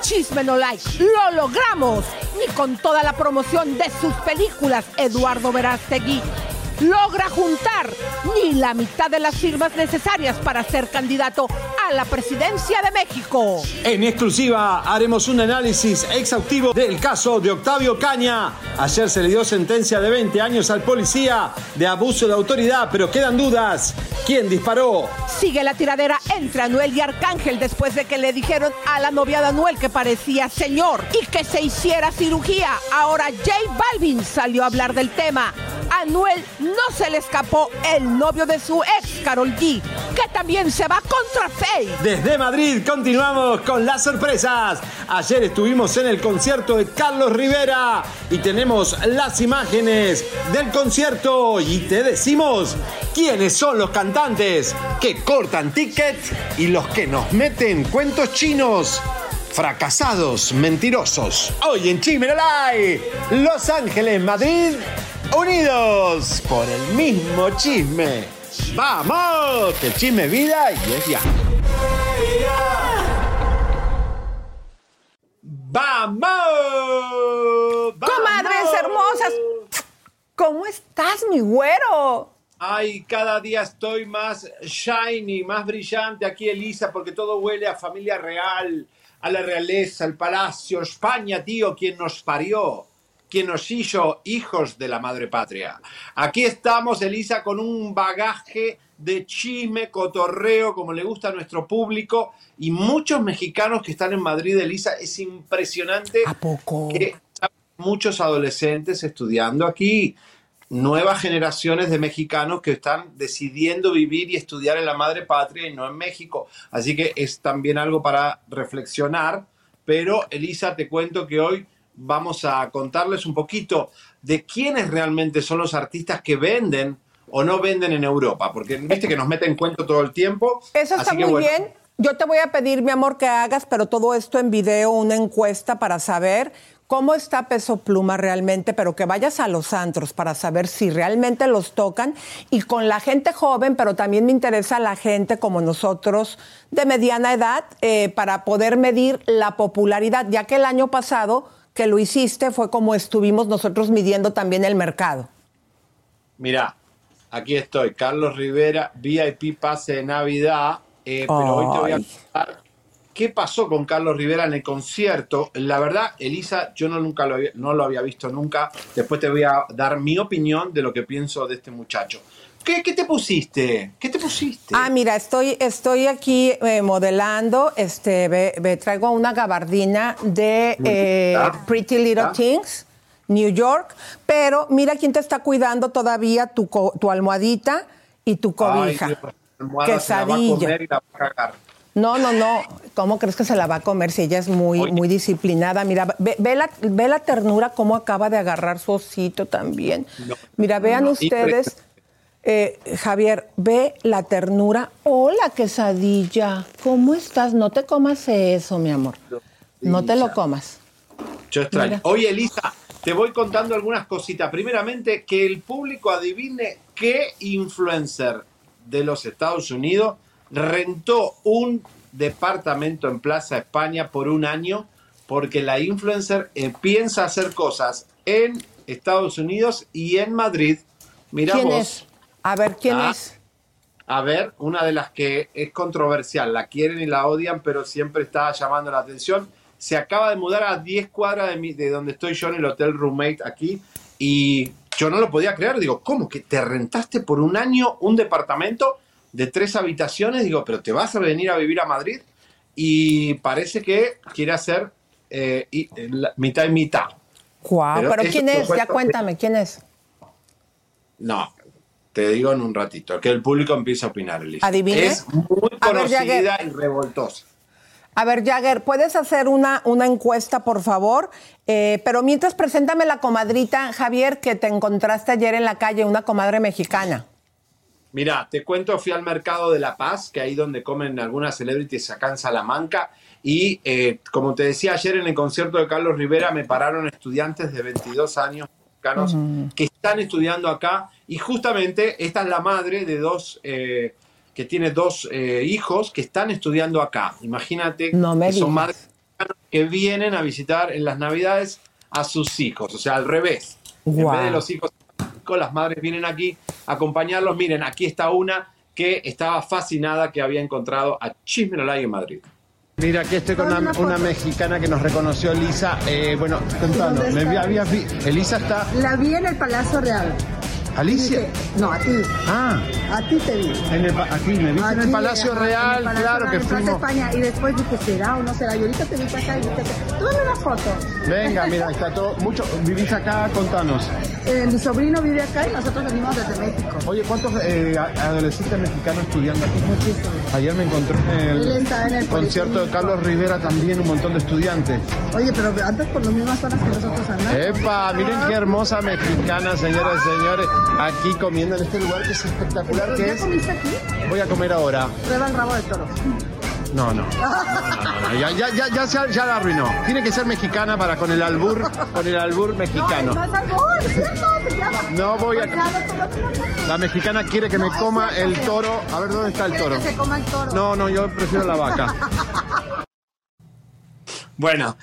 Chisme No Like, lo logramos. Ni con toda la promoción de sus películas, Eduardo Verástegui logra juntar ni la mitad de las firmas necesarias para ser candidato a la presidencia de México. En exclusiva haremos un análisis exhaustivo del caso de Octavio Caña. Ayer se le dio sentencia de 20 años al policía de abuso de autoridad, pero quedan dudas. ¿Quién disparó? Sigue la tiradera entre Anuel y Arcángel después de que le dijeron a la novia de Anuel que parecía señor y que se hiciera cirugía. Ahora J Balvin salió a hablar del tema. Anuel no se le escapó el novio de su ex, Carol G, que también se va contra Faye. Desde Madrid continuamos con las sorpresas. Ayer estuvimos en el concierto de Carlos Rivera y tenemos las imágenes del concierto y te decimos quiénes son los cantantes que cortan ticket y los que nos meten cuentos chinos. Fracasados, mentirosos. Hoy en Chimerolay, Los Ángeles, Madrid, unidos por el mismo chisme. ¡Vamos! Que el chisme es vida y es ya. ¡Vamos! Comadres hermosas, ¿cómo estás, mi güero? Ay, cada día estoy más shiny, más brillante aquí, Elisa, porque todo huele a familia real, a la realeza, al palacio, España, tío, quien nos parió, quien nos hizo hijos de la madre patria. Aquí estamos, Elisa, con un bagaje de chisme, cotorreo, como le gusta a nuestro público, y muchos mexicanos que están en Madrid, Elisa, es impresionante ¿A poco? que muchos adolescentes estudiando aquí, nuevas generaciones de mexicanos que están decidiendo vivir y estudiar en la madre patria y no en México. Así que es también algo para reflexionar. Pero, Elisa, te cuento que hoy vamos a contarles un poquito de quiénes realmente son los artistas que venden o no venden en Europa, porque viste que nos meten cuento todo el tiempo. Eso está muy bueno, bien. Yo te voy a pedir, mi amor, que hagas, pero todo esto en video, una encuesta para saber cómo está Peso Pluma realmente, pero que vayas a los antros para saber si realmente los tocan. Y con la gente joven, pero también me interesa la gente como nosotros de mediana edad eh, para poder medir la popularidad, ya que el año pasado que lo hiciste fue como estuvimos nosotros midiendo también el mercado. Mira, aquí estoy, Carlos Rivera, VIP pase de Navidad, eh, pero hoy te voy a contar qué pasó con Carlos Rivera en el concierto. La verdad, Elisa, yo no, nunca lo había, no lo había visto nunca. Después te voy a dar mi opinión de lo que pienso de este muchacho. ¿Qué, qué te pusiste? ¿Qué te pusiste? Ah, mira, estoy, estoy aquí eh, modelando, este, ve- ve, traigo una gabardina de eh, Ah, Pretty Little ah. Things, New York, pero mira quién te está cuidando todavía tu, co- tu almohadita y tu cobija. Ay, Dios, la almohada se la va a Quesadilla. comer y la va a cagar. No, no, no. ¿Cómo crees que se la va a comer si ella es muy, Oye. muy disciplinada? Mira, ve, ve la, ve la ternura, cómo acaba de agarrar su osito también. No, Mira, vean no, ustedes, eh, Javier, ve la ternura. Hola, quesadilla. ¿Cómo estás? No te comas eso, mi amor. No te lo comas. Yo extraño. Mira. Oye, Elisa, te voy contando algunas cositas. Primeramente, que el público adivine qué influencer de los Estados Unidos rentó un departamento en Plaza España por un año porque la influencer eh, piensa hacer cosas en Estados Unidos y en Madrid. Mira ¿Quién vos. es? A ver, ¿quién Ah. es? A ver, una de las que es controversial, la quieren y la odian, pero siempre está llamando la atención. Se acaba de mudar a 10 cuadras de, mi- de donde estoy yo en el Hotel Roommate aquí y yo no lo podía creer. Digo, ¿cómo que te rentaste por un año un departamento de tres habitaciones? Digo, pero te vas a venir a vivir a Madrid y parece que quiere hacer eh, mitad y mitad. pero, ¿quién es? Ya cuéntame, ¿quién es? No, te digo en un ratito, que el público empieza a opinar, Elisa. ¿Adivine? Es muy conocida y revoltosa. A ver, Jagger, ¿puedes hacer una, una encuesta, por favor? Eh, pero mientras, preséntame la comadrita, Javier, que te encontraste ayer en la calle, una comadre mexicana. Mira, te cuento, fui al mercado de La Paz, que ahí donde comen algunas celebrities acá en Salamanca, y eh, como te decía ayer en el concierto de Carlos Rivera, me pararon estudiantes de 22 años mexicanos que están estudiando acá, y justamente esta es la madre de dos... Eh, que tiene dos eh, hijos que están estudiando acá. Imagínate que son madres que vienen a visitar en las Navidades a sus hijos, o sea, al revés. En vez de los hijos, las madres vienen aquí a acompañarlos. Miren, aquí está una que estaba fascinada que había encontrado a Chismerolay en Madrid. Mira, aquí estoy con una, mexicana que nos reconoció, Elisa. Eh, bueno, contanos, Elisa está... La vi en el Palacio Real. ¿Alicia? no, a ti. Ah. A ti te vi. En el, aquí, me en el Palacio Real, claro que fuimos. España, y después dije, ¿será o no será? Y ahorita te vi acá y dije, tómame una foto. Venga, mira, está todo, mucho, vivís acá, contanos. Eh, mi sobrino vive acá y nosotros venimos desde México. Oye, ¿cuántos eh, adolescentes mexicanos estudiando aquí? Muchísimos. Ayer me encontré en el, concierto de Carlos Rivera también, un montón de estudiantes. Oye, pero antes por las mismas zonas que nosotros andamos. ¡Epa! Miren qué hermosa mexicana, señoras y señores aquí comiendo en este lugar que es espectacular. ¿Ya es... comiste aquí? Voy a comer ahora. Prueba el rabo de toro. No, no. ya, ya, ya, ya, ya, la arruinó. Tiene que ser mexicana para con el albur, con el albur mexicano. No, albur, ¿cierto? No voy a. La mexicana quiere que me coma el toro. A ver dónde está el toro. Que se coma el toro. No, no, yo prefiero la vaca. Bueno,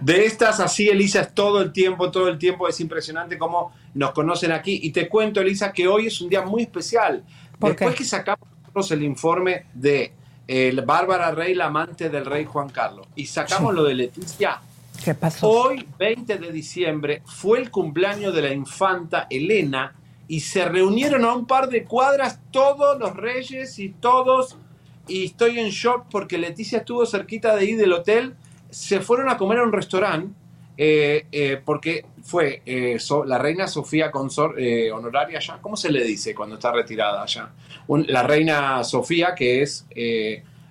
de estas así, Elisa, es todo el tiempo, todo el tiempo. Es impresionante cómo nos conocen aquí. Y te cuento, Elisa, que hoy es un día muy especial. Después que sacamos el informe de el Bárbara Rey, la amante del rey Juan Carlos, y sacamos lo de Leticia. ¿Qué pasó? Hoy, 20 de diciembre, fue el cumpleaños de la infanta Elena y se reunieron a un par de cuadras todos los reyes y todos. Y estoy en shock porque Leticia estuvo cerquita de ahí del hotel se fueron a comer a un restaurante eh, eh, porque fue eh, la reina Sofía Consor, honoraria allá, ¿cómo se le dice cuando está retirada allá? la reina Sofía, que es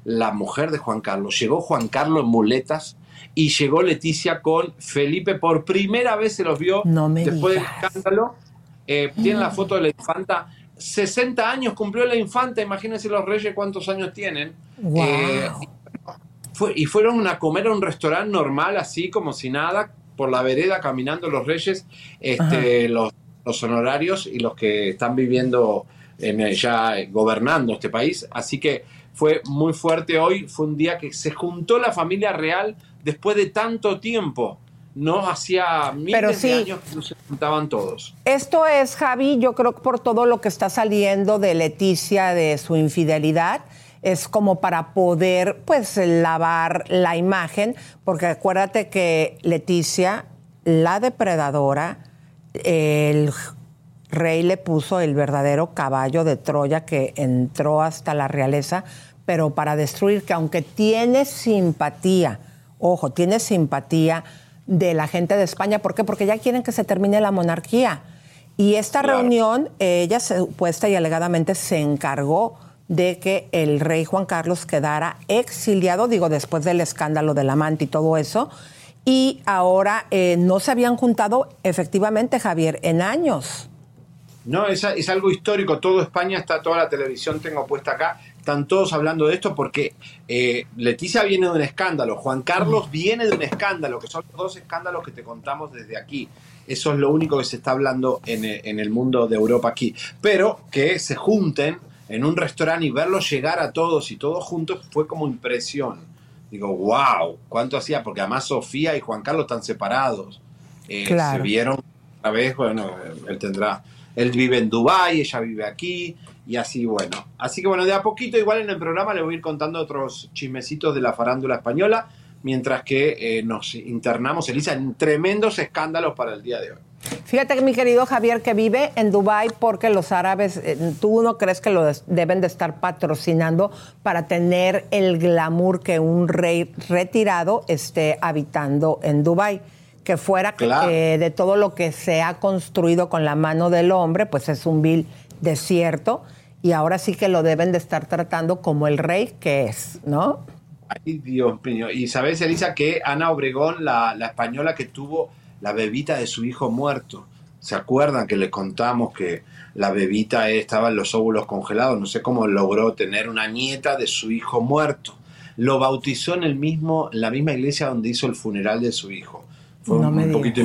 la mujer de Juan Carlos. Llegó Juan Carlos en muletas y llegó Leticia con Felipe. Por primera vez se los vio después del escándalo. tienen la foto de la infanta. 60 años cumplió la infanta, imagínense los reyes cuántos años tienen y fueron a comer a un restaurante normal, así como si nada, por la vereda caminando los reyes, este, los, los, honorarios y los que están viviendo en, ya gobernando este país. Así que fue muy fuerte hoy, fue un día que se juntó la familia real después de tanto tiempo. No hacía miles de años que no se juntaban todos. Esto es, Javi, yo creo que por todo lo que está saliendo de Leticia, de su infidelidad, es como para poder pues lavar la imagen, porque acuérdate que Leticia, la depredadora, el rey le puso el verdadero caballo de Troya que entró hasta la realeza, pero para destruir, que aunque tiene simpatía, ojo, tiene simpatía de la gente de España, ¿por qué? Porque ya quieren que se termine la monarquía. Y esta reunión, ella supuesta y alegadamente se encargó de que el rey Juan Carlos quedara exiliado, digo, después del escándalo del amante y todo eso, y ahora eh, no se habían juntado efectivamente, Javier, en años. No, es, es, algo histórico. Todo España está, toda la televisión tengo puesta acá. Están todos hablando de esto porque eh, Leticia viene de un escándalo, Juan Carlos viene de un escándalo, que son los dos escándalos que te contamos desde aquí. Eso es lo único que se está hablando en, en el mundo de Europa aquí. Pero que se junten en un restaurante y verlos llegar a todos y todos juntos fue como impresión. Digo, wow, ¿cuánto hacía? Porque además Sofía y Juan Carlos están separados. Eh, se vieron una vez, bueno, él tendrá, él vive en Dubái, ella vive aquí, y así, bueno. Así que bueno, de a poquito, igual en el programa le voy a ir contando otros chismecitos de la farándula española, mientras que eh, nos internamos, Elisa, en tremendos escándalos para el día de hoy. Fíjate que mi querido Javier que vive en Dubai porque los árabes, eh, tú no crees que lo deben de estar patrocinando para tener el glamour que un rey retirado esté habitando en Dubai que fuera eh, de todo lo que se ha construido con la mano del hombre, pues es un vil desierto y ahora sí que lo deben de estar tratando como el rey que es, ¿no? Ay, Dios mío. Y sabes, Elisa, que Ana Obregón, la, la española que tuvo la bebita de su hijo muerto, ¿se acuerdan que le contamos que la bebita estaba en los óvulos congelados? No sé cómo logró tener una nieta de su hijo muerto. Lo bautizó en el mismo, en la misma iglesia donde hizo el funeral de su hijo un, poquito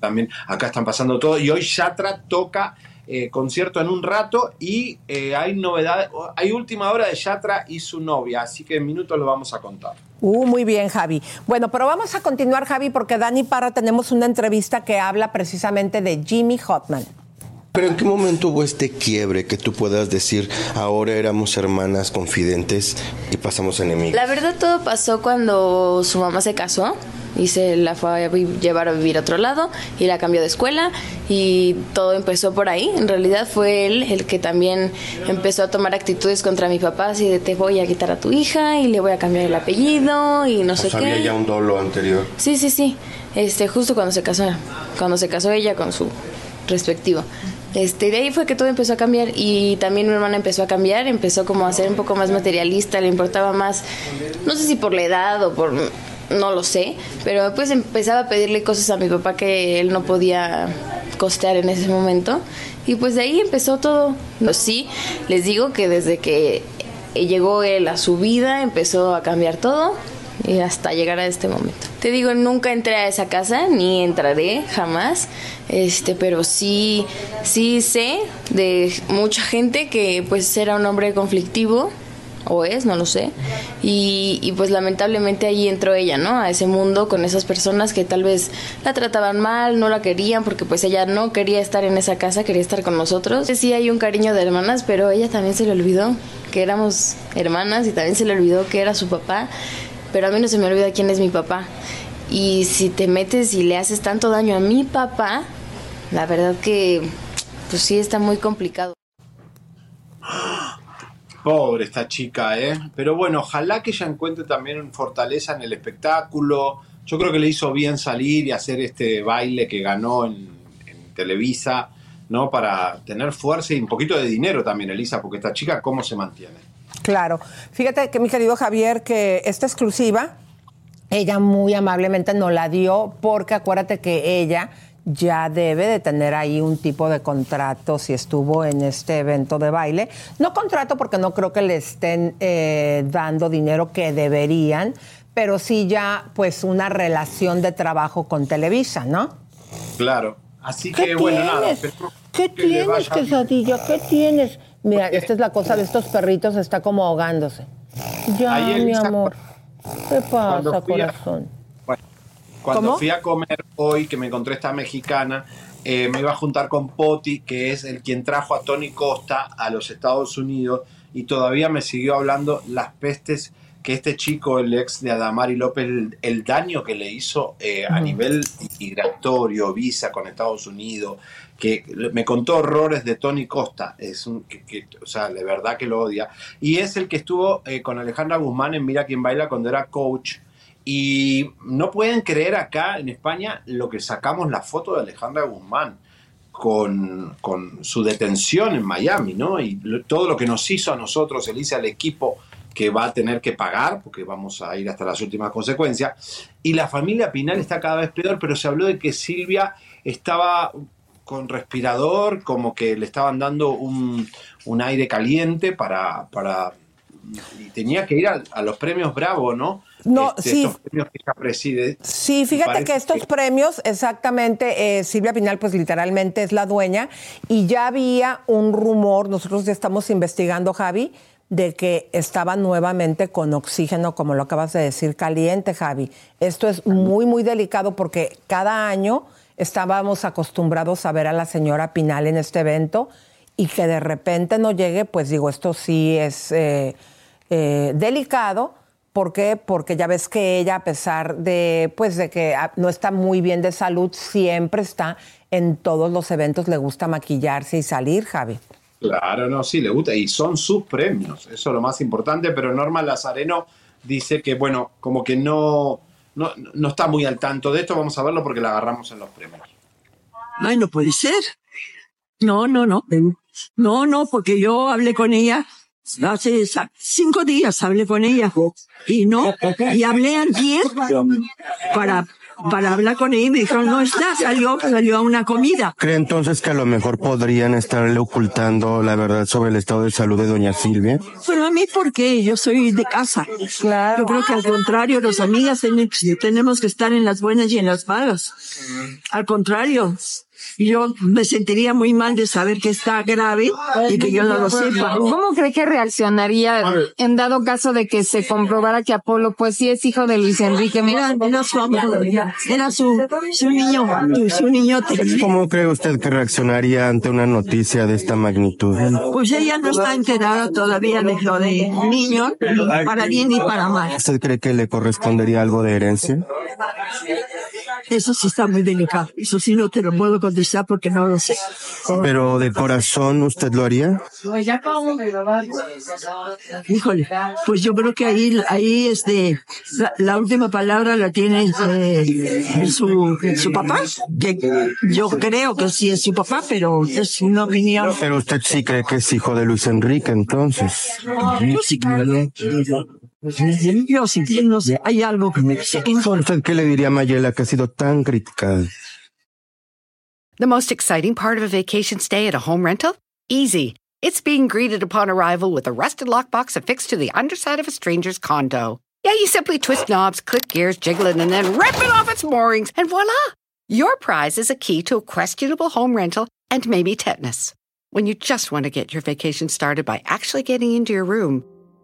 también acá están pasando todo y hoy Yatra toca eh, concierto en un rato y eh, hay novedades, hay última hora de Yatra y su novia, así que en minutos lo vamos a contar. Uh, muy bien, Javi. Bueno, pero vamos a continuar, Javi, porque Dani Parra tenemos una entrevista que habla precisamente de Jimmy Hotman. Pero ¿en qué momento hubo este quiebre que tú puedas decir, ahora éramos hermanas confidentes y pasamos enemigos? La verdad todo pasó cuando su mamá se casó y se la fue a llevar a vivir a otro lado y la cambió de escuela y todo empezó por ahí. En realidad fue él el que también empezó a tomar actitudes contra mi papá, así de te voy a quitar a tu hija y le voy a cambiar el apellido y no sé qué. Había ya un dolo anterior. Sí, sí, sí. Este, justo cuando se casó, cuando se casó ella con su respectivo. Este, de ahí fue que todo empezó a cambiar y también mi hermana empezó a cambiar, empezó como a ser un poco más materialista, le importaba más, no sé si por la edad o por no lo sé, pero pues empezaba a pedirle cosas a mi papá que él no podía costear en ese momento y pues de ahí empezó todo. Sí, les digo que desde que llegó él a su vida empezó a cambiar todo y hasta llegar a este momento. Te digo, nunca entré a esa casa ni entraré jamás, este, pero sí sí sé de mucha gente que pues era un hombre conflictivo o es, no lo sé. Y, pues lamentablemente ahí entró ella, ¿no? A ese mundo con esas personas que tal vez la trataban mal, no la querían, porque pues ella no quería estar en esa casa, quería estar con nosotros. Sí hay un cariño de hermanas, pero ella también se le olvidó que éramos hermanas y también se le olvidó que era su papá, pero a mí no se me olvida quién es mi papá. Y si te metes y le haces tanto daño a mi papá, la verdad que pues sí está muy complicado. Pobre esta chica, ¿eh? Pero bueno, ojalá que ella encuentre también fortaleza en el espectáculo. Yo creo que le hizo bien salir y hacer este baile que ganó en, Televisa, ¿no? Para tener fuerza y un poquito de dinero también, Elisa, porque esta chica, ¿cómo se mantiene? Claro. Fíjate que mi querido Javier, que esta exclusiva, ella muy amablemente nos la dio porque acuérdate que ella ya debe de tener ahí un tipo de contrato si estuvo en este evento de baile. No contrato porque no creo que le estén eh, dando dinero que deberían, pero sí ya pues una relación de trabajo con Televisa, ¿no? Claro. Así que bueno, nada. ¿Qué tienes, quesadilla? ¿Qué tienes? Mira, esta es la cosa de estos perritos, está como ahogándose. Ya, mi amor. ¿Qué pasa, corazón? Cuando fui a comer hoy, que me encontré esta mexicana, eh, me iba a juntar con Poti, que es el quien trajo a Tony Costa a los Estados Unidos, y todavía me siguió hablando las pestes que este chico, el ex de Adamari López, el, daño que le hizo eh, a nivel migratorio, visa con Estados Unidos, que me contó horrores de Tony Costa, es un, que, o sea, de verdad que lo odia, y es el que estuvo eh, con Alejandra Guzmán en Mira quién baila cuando era coach y no pueden creer acá en España lo que sacamos la foto de Alejandra Guzmán con, su detención en Miami, ¿no? Y todo lo que nos hizo a nosotros, Elisa, al equipo que va a tener que pagar, porque vamos a ir hasta las últimas consecuencias. Y la familia Pinal está cada vez peor, pero se habló de que Silvia estaba con respirador, como que le estaban dando un, aire caliente para, para... Y tenía que ir a los premios Bravo, ¿no? No, este, sí. preside. Sí, fíjate que estos premios, exactamente, eh, Silvia Pinal, pues literalmente es la dueña, y ya había un rumor, nosotros ya estamos investigando, Javi, de que estaba nuevamente con oxígeno, como lo acabas de decir, caliente, Javi. Esto es muy, muy delicado porque cada año estábamos acostumbrados a ver a la señora Pinal en este evento y que de repente no llegue, pues digo, esto sí es eh, eh, delicado ¿Por qué? Porque ya ves que ella, a pesar de, pues, de que no está muy bien de salud, siempre está en todos los eventos le gusta maquillarse y salir, Javi. Claro, no, sí, le gusta. Y son sus premios. Eso es lo más importante. Pero Norma Lazareno dice que, bueno, como que no, no, no está muy al tanto de esto. Vamos a verlo porque la agarramos en los premios. Ay, no puede ser. No, no, no. No, no, porque yo hablé con ella hace cinco días hablé con ella y no, y hablé ayer para para hablar con ella y me dijeron, no está, salió, salió a una comida. ¿Cree entonces que a lo mejor podrían estarle ocultando la verdad sobre el estado de salud de doña Silvia? Pero a mí, ¿por qué? Yo soy de casa. Claro. Yo creo que al contrario, los amigas tenemos que estar en las buenas y en las malas. Al contrario, yo me sentiría muy mal de saber que está grave y que yo no lo sepa. ¿Cómo cree que reaccionaría en dado caso de que se comprobara que Apolo pues sí es hijo de Luis Enrique? Mira, era su era su, su niño, su niñote. ¿Cómo cree usted que reaccionaría ante una noticia de esta magnitud? Pues ella no está enterada todavía de lo de niño, para bien y para mal. ¿Usted cree que le correspondería algo de herencia? Eso sí está muy delicado. Eso sí no te lo puedo contestar porque no lo sé. Pero de corazón, ¿usted lo haría? Híjole, pues yo creo que ahí, ahí este, la, última palabra la tiene eh, su, su papá. Que yo creo que sí es su papá, pero es una opinión. Pero usted sí cree que es hijo de Luis Enrique, entonces. Yo sí creo. Yo sí, no sé, hay algo que me... ¿Usted qué le diría a Mayela que ha sido tan criticada? The most exciting part of a vacation stay at a home rental? Easy. It's being greeted upon arrival with a rusted lockbox affixed to the underside of a stranger's condo. Yeah, you simply twist knobs, click gears, jiggle it, and then rip it off its moorings, and voila! Your prize is a key to a questionable home rental and maybe tetanus. When you just want to get your vacation started by actually getting into your room,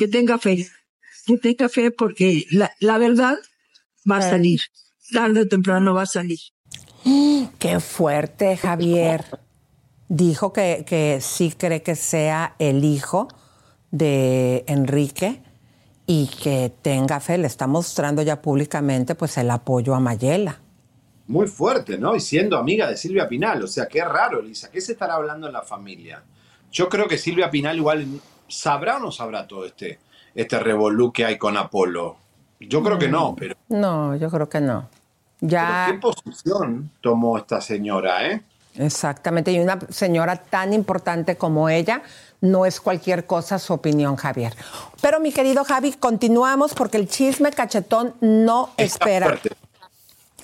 que tenga fe, que tenga fe porque la, la verdad va a salir, tarde o temprano va a salir. Qué fuerte, Javier. Dijo que, que sí cree que sea el hijo de Enrique y que tenga fe. Le está mostrando ya públicamente pues el apoyo a Mayela. Muy fuerte, ¿no? Y siendo amiga de Silvia Pinal. O sea, qué raro, Elisa. ¿Qué se estará hablando en la familia? Yo creo que Silvia Pinal igual ¿sabrá o no sabrá todo este, este revolú que hay con Apolo? Yo creo que no, pero... No, yo creo que no. Ya... ¿Qué posición tomó esta señora, eh? Exactamente, y una señora tan importante como ella, no es cualquier cosa su opinión, Javier. Pero mi querido Javi, continuamos porque el chisme cachetón no espera.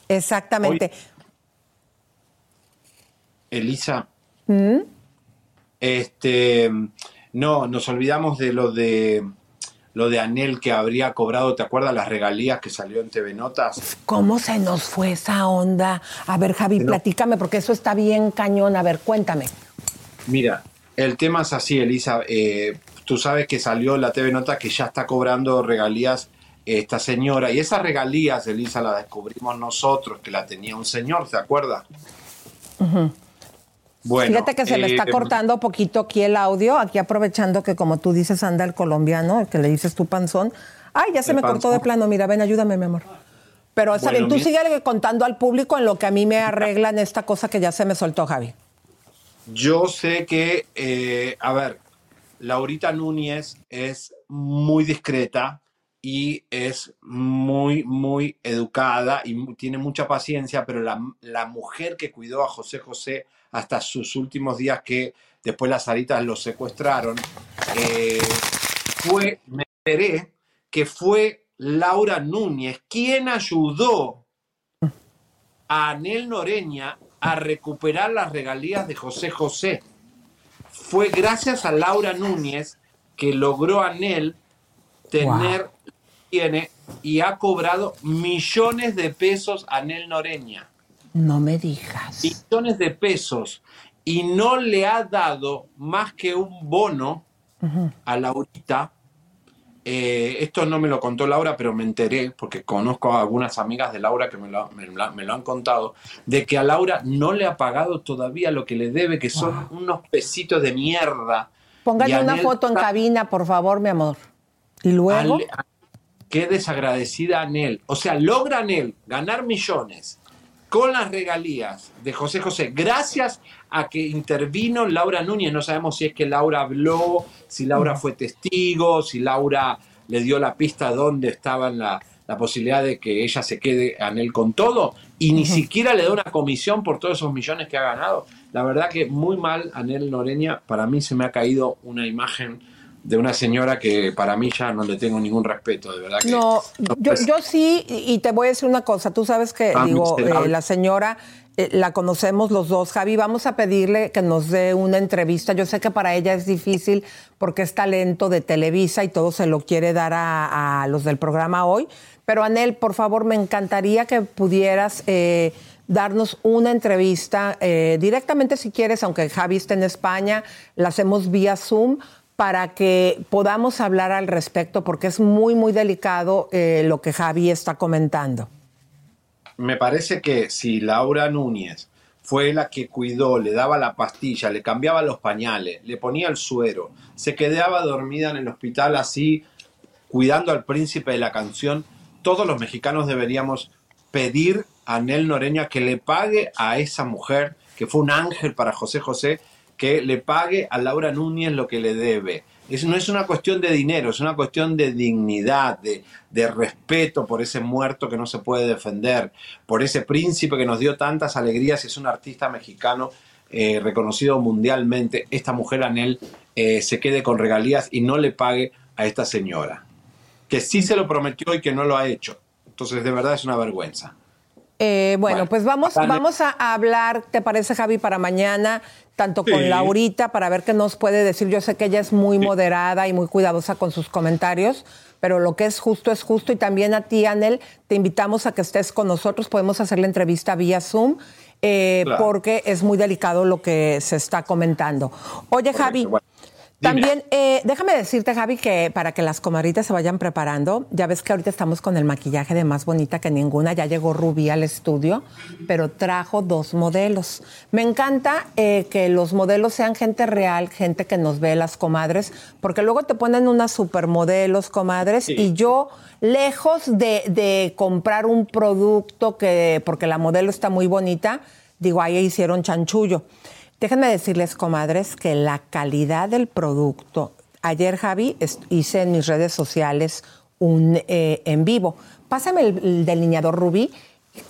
Exactamente. Elisa, ¿Mm? este, no, nos olvidamos de lo de lo de Anel que habría cobrado, ¿te acuerdas las regalías que salió en TV Notas? ¿Cómo se nos fue esa onda? A ver, Javi, platícame, porque eso está bien cañón. A ver, cuéntame. Mira, el tema es así, Elisa. Eh, tú sabes que salió la TV Nota que ya está cobrando regalías esta señora. Y esas regalías, Elisa, las descubrimos nosotros, que la tenía un señor, ¿te acuerdas? Fíjate que se le está eh, cortando poquito aquí el audio, aquí aprovechando que como tú dices anda el colombiano, que le dices tu panzón. Ay, ya se me cortó de plano, mira, ven, ayúdame, mi amor. Pero está bien, tú sigue contando al público en lo que a mí me arreglan esta cosa que ya se me soltó, Javi. Yo sé que, eh, a ver, Laurita Núñez es muy discreta y es muy, muy educada y tiene mucha paciencia, pero la, la mujer que cuidó a José José hasta sus últimos días que después las aritas lo secuestraron, eh, fue, me enteré que fue Laura Núñez quien ayudó a Anel Noreña a recuperar las regalías de José José. fue gracias a Laura Núñez que logró Anel tener, tiene y ha cobrado millones de pesos Anel Noreña. No me digas. Millones de pesos. Y no le ha dado más que un bono a Laurita. Eh, esto no me lo contó Laura, pero me enteré, porque conozco a algunas amigas de Laura que me lo, me lo- me lo han contado, de que a Laura no le ha pagado todavía lo que le debe, que son unos pesitos de mierda. Póngale una foto en cabina, por favor, mi amor. Y luego. Qué desagradecida Anel. O sea, logra Anel ganar millones con las regalías de José José, gracias a que intervino Laura Núñez. No sabemos si es que Laura habló, si Laura fue testigo, si Laura le dio la pista dónde estaba la, la posibilidad de que ella se quede Anel con todo. Y ni siquiera le da una comisión por todos esos millones que ha ganado. La verdad que muy mal Anel Noreña, para mí se me ha caído una imagen de una señora que para mí ya no le tengo ningún respeto, de verdad que No, yo, pues, yo sí, y te voy a decir una cosa. Tú sabes que, Ah, digo, eh, la señora eh, la conocemos los dos. Javi, vamos a pedirle que nos dé una entrevista. Yo sé que para ella es difícil porque es talento de Televisa y todo se lo quiere dar a, a los del programa hoy. Pero, Anel, por favor, me encantaría que pudieras eh, darnos una entrevista eh, directamente si quieres, aunque Javi esté en España, la hacemos vía Zoom para que podamos hablar al respecto, porque es muy, muy delicado eh, lo que Javi está comentando. me parece que si Laura Núñez fue la que cuidó, le daba la pastilla, le cambiaba los pañales, le ponía el suero, se quedaba dormida en el hospital así, cuidando al príncipe de la canción, todos los mexicanos deberíamos pedir a Nel Noreña que le pague a esa mujer, que fue un ángel para José José, que le pague a Laura Núñez lo que le debe. Es, no es una cuestión de dinero, es una cuestión de dignidad, de, de respeto por ese muerto que no se puede defender, por ese príncipe que nos dio tantas alegrías y es un artista mexicano eh, reconocido mundialmente. Esta mujer, Anel, eh, se quede con regalías y no le pague a esta señora, que sí se lo prometió y que no lo ha hecho. Entonces, de verdad es una vergüenza. Eh, bueno, Bueno, pues vamos, vamos a hablar, ¿te parece, Javi, para mañana, tanto con. Laurita, para ver qué nos puede decir? Yo sé que ella es muy moderada y muy cuidadosa con sus comentarios, pero lo que es justo es justo. Y también a ti, Anel, te invitamos a que estés con nosotros. Podemos hacer la entrevista vía Zoom. eh, Claro. porque es muy delicado lo que se está comentando. Oye, Javi, bueno. También, eh, déjame decirte, Javi, que para que las comadritas se vayan preparando, ya ves que ahorita estamos con el maquillaje de más bonita que ninguna, ya llegó Rubí al estudio, pero trajo dos modelos. Me encanta eh, que los modelos sean gente real, gente que nos ve las comadres, porque luego te ponen unas supermodelos, comadres, y yo, lejos de, de comprar un producto que, porque la modelo está muy bonita, digo, ahí hicieron chanchullo. Déjenme decirles, comadres, que la calidad del producto. Ayer, Javi, hice en mis redes sociales un eh, en vivo. Pásame el, el delineador Rubí.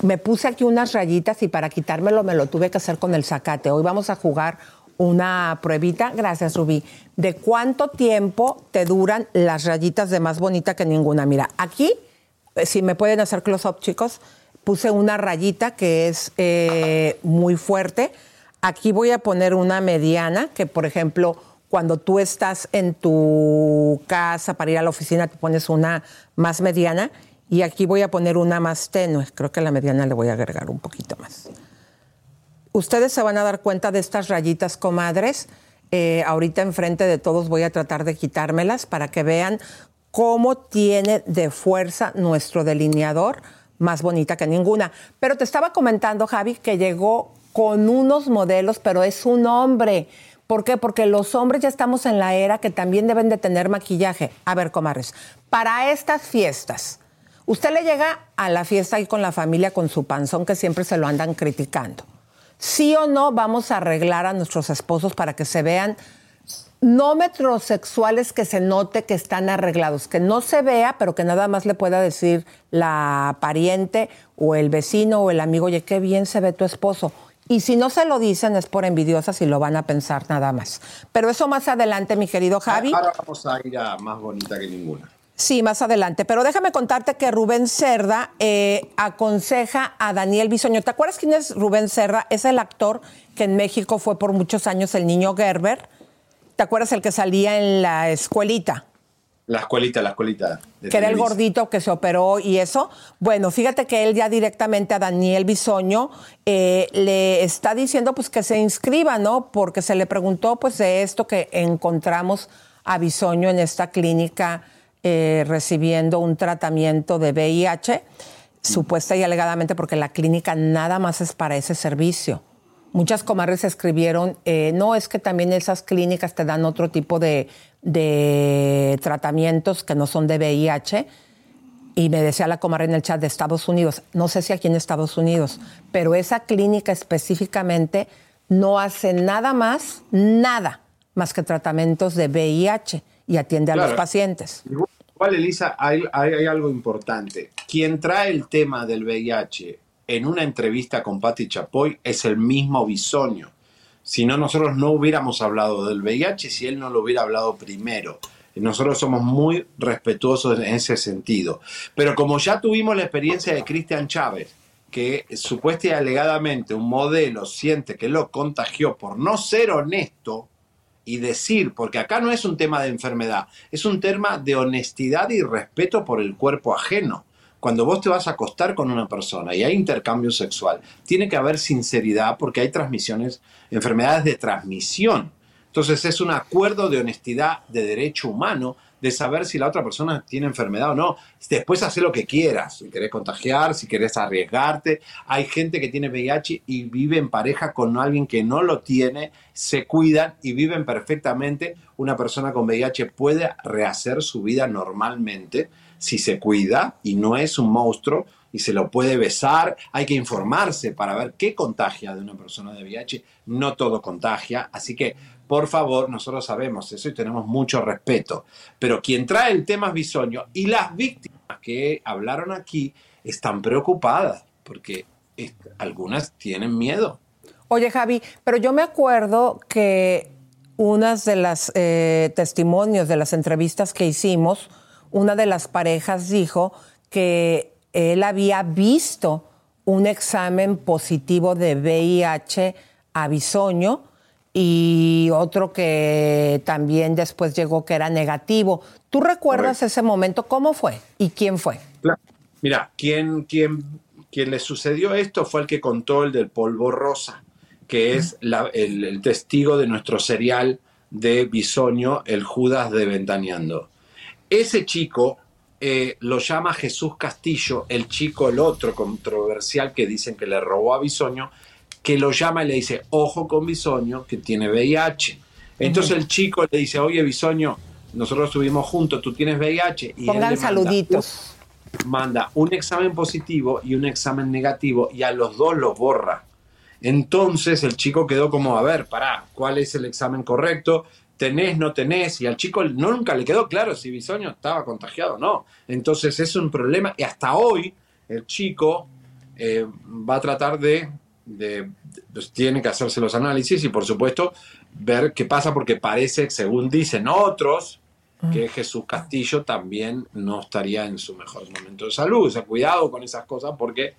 Me puse aquí unas rayitas y para quitármelo me lo tuve que hacer con el zacate. Hoy vamos a jugar una pruebita, gracias Rubí, de cuánto tiempo te duran las rayitas de más bonita que ninguna. Mira, aquí, eh, si me pueden hacer close-up, chicos, puse una rayita que es eh, muy fuerte. Aquí voy a poner una mediana, que por ejemplo, cuando tú estás en tu casa para ir a la oficina, te pones una más mediana. Y aquí voy a poner una más tenue. Creo que a la mediana le voy a agregar un poquito más. Ustedes se van a dar cuenta de estas rayitas, comadres. Eh, ahorita enfrente de todos voy a tratar de quitármelas para que vean cómo tiene de fuerza nuestro delineador, más bonita que ninguna. Pero te estaba comentando, Javi, que llegó con unos modelos, pero es un hombre. ¿Por qué? Porque los hombres ya estamos en la era que también deben de tener maquillaje. A ver, comadres, para estas fiestas, usted le llega a la fiesta ahí con la familia con su panzón que siempre se lo andan criticando. ¿Sí o no vamos a arreglar a nuestros esposos para que se vean no metrosexuales que se note que están arreglados, que no se vea, pero que nada más le pueda decir la pariente o el vecino o el amigo, oye, qué bien se ve tu esposo. Y si no se lo dicen es por envidiosas y lo van a pensar nada más. Pero eso más adelante, mi querido Javi. Ahora vamos a ir a más bonita que ninguna. Sí, más adelante. Pero déjame contarte que Rubén Cerda eh, aconseja a Daniel Bisoño. ¿Te acuerdas quién es Rubén Cerda? Es el actor que en México fue por muchos años el niño Gerber. ¿Te acuerdas el que salía en la escuelita? La escuelita, la escuelita. de que era el gordito que se operó y eso. Bueno, fíjate que él ya directamente a Daniel Bisoño eh, le está diciendo pues que se inscriba, ¿no? Porque se le preguntó pues de esto que encontramos a Bisoño en esta clínica eh, recibiendo un tratamiento de VIH, supuesta y alegadamente porque la clínica nada más es para ese servicio. Muchas comadres escribieron, eh, no es que también esas clínicas te dan otro tipo de, de tratamientos que no son de VIH. Y me decía la comadre en el chat de Estados Unidos, no sé si aquí en Estados Unidos, pero esa clínica específicamente no hace nada más, nada más que tratamientos de VIH y atiende a los pacientes. Igual, Elisa, hay, hay- hay algo importante. Quien trae el tema del VIH en una entrevista con Patti Chapoy es el mismo Bisoño. Si no, nosotros no hubiéramos hablado del VIH si él no lo hubiera hablado primero. Nosotros somos muy respetuosos en ese sentido. Pero como ya tuvimos la experiencia de Cristian Chávez, que supuesta y alegadamente un modelo siente que lo contagió por no ser honesto, y decir, porque acá no es un tema de enfermedad, es un tema de honestidad y respeto por el cuerpo ajeno. Cuando vos te vas a acostar con una persona y hay intercambio sexual, tiene que haber sinceridad porque hay transmisiones, enfermedades de transmisión. Entonces es un acuerdo de honestidad de derecho humano de saber si la otra persona tiene enfermedad o no. Después hace lo que quieras, si querés contagiar, si querés arriesgarte. Hay gente que tiene VIH y vive en pareja con alguien que no lo tiene, se cuidan y viven perfectamente. Una persona con VIH puede rehacer su vida normalmente si se cuida y no es un monstruo y se lo puede besar. Hay que informarse para ver qué contagia de una persona de VIH. No todo contagia, así que por favor, nosotros sabemos eso y tenemos mucho respeto. Pero quien trae el tema es Bisoño y las víctimas que hablaron aquí están preocupadas porque algunas tienen miedo. Oye, Javi, pero yo me acuerdo que unas de las eh, testimonios de las entrevistas que hicimos, una de las parejas dijo que él había visto un examen positivo de VIH a Bisoño y otro que también después llegó que era negativo. ¿Tú recuerdas ese momento? ¿Cómo fue? ¿Y quién fue? Mira, quien, quien, quien le sucedió esto fue el que contó el del polvo rosa, que es la- el, el testigo de nuestro serial de Bisoño, el Judas de Ventaneando. Ese chico eh, lo llama Jesús Castillo, el chico, el otro controversial que dicen que le robó a Bisoño, que lo llama y le dice, ojo con Bisoño, que tiene VIH. Entonces el chico le dice, oye Bisoño, nosotros estuvimos juntos, tú tienes VIH. Y él Pongan le manda saluditos. manda un examen positivo y un examen negativo y a los dos los borra. Entonces el chico quedó como, a ver, pará, ¿cuál es el examen correcto? ¿Tenés, no tenés? Y al chico nunca le quedó claro si Bisoño estaba contagiado o no. Entonces es un problema y hasta hoy el chico eh, va a tratar de, de- pues, tiene que hacerse los análisis y por supuesto ver qué pasa porque parece, según dicen otros, que Jesús Castillo también no estaría en su mejor momento de salud. O sea, cuidado con esas cosas porque,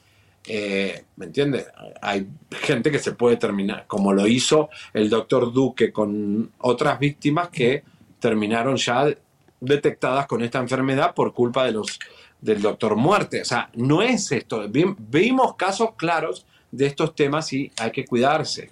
eh, ¿me entiendes? Hay gente que se puede terminar, como lo hizo el doctor Duque con otras víctimas que terminaron ya detectadas con esta enfermedad por culpa de los del doctor muerte. O sea, no es esto. Vi- Vimos casos claros de estos temas y hay que cuidarse.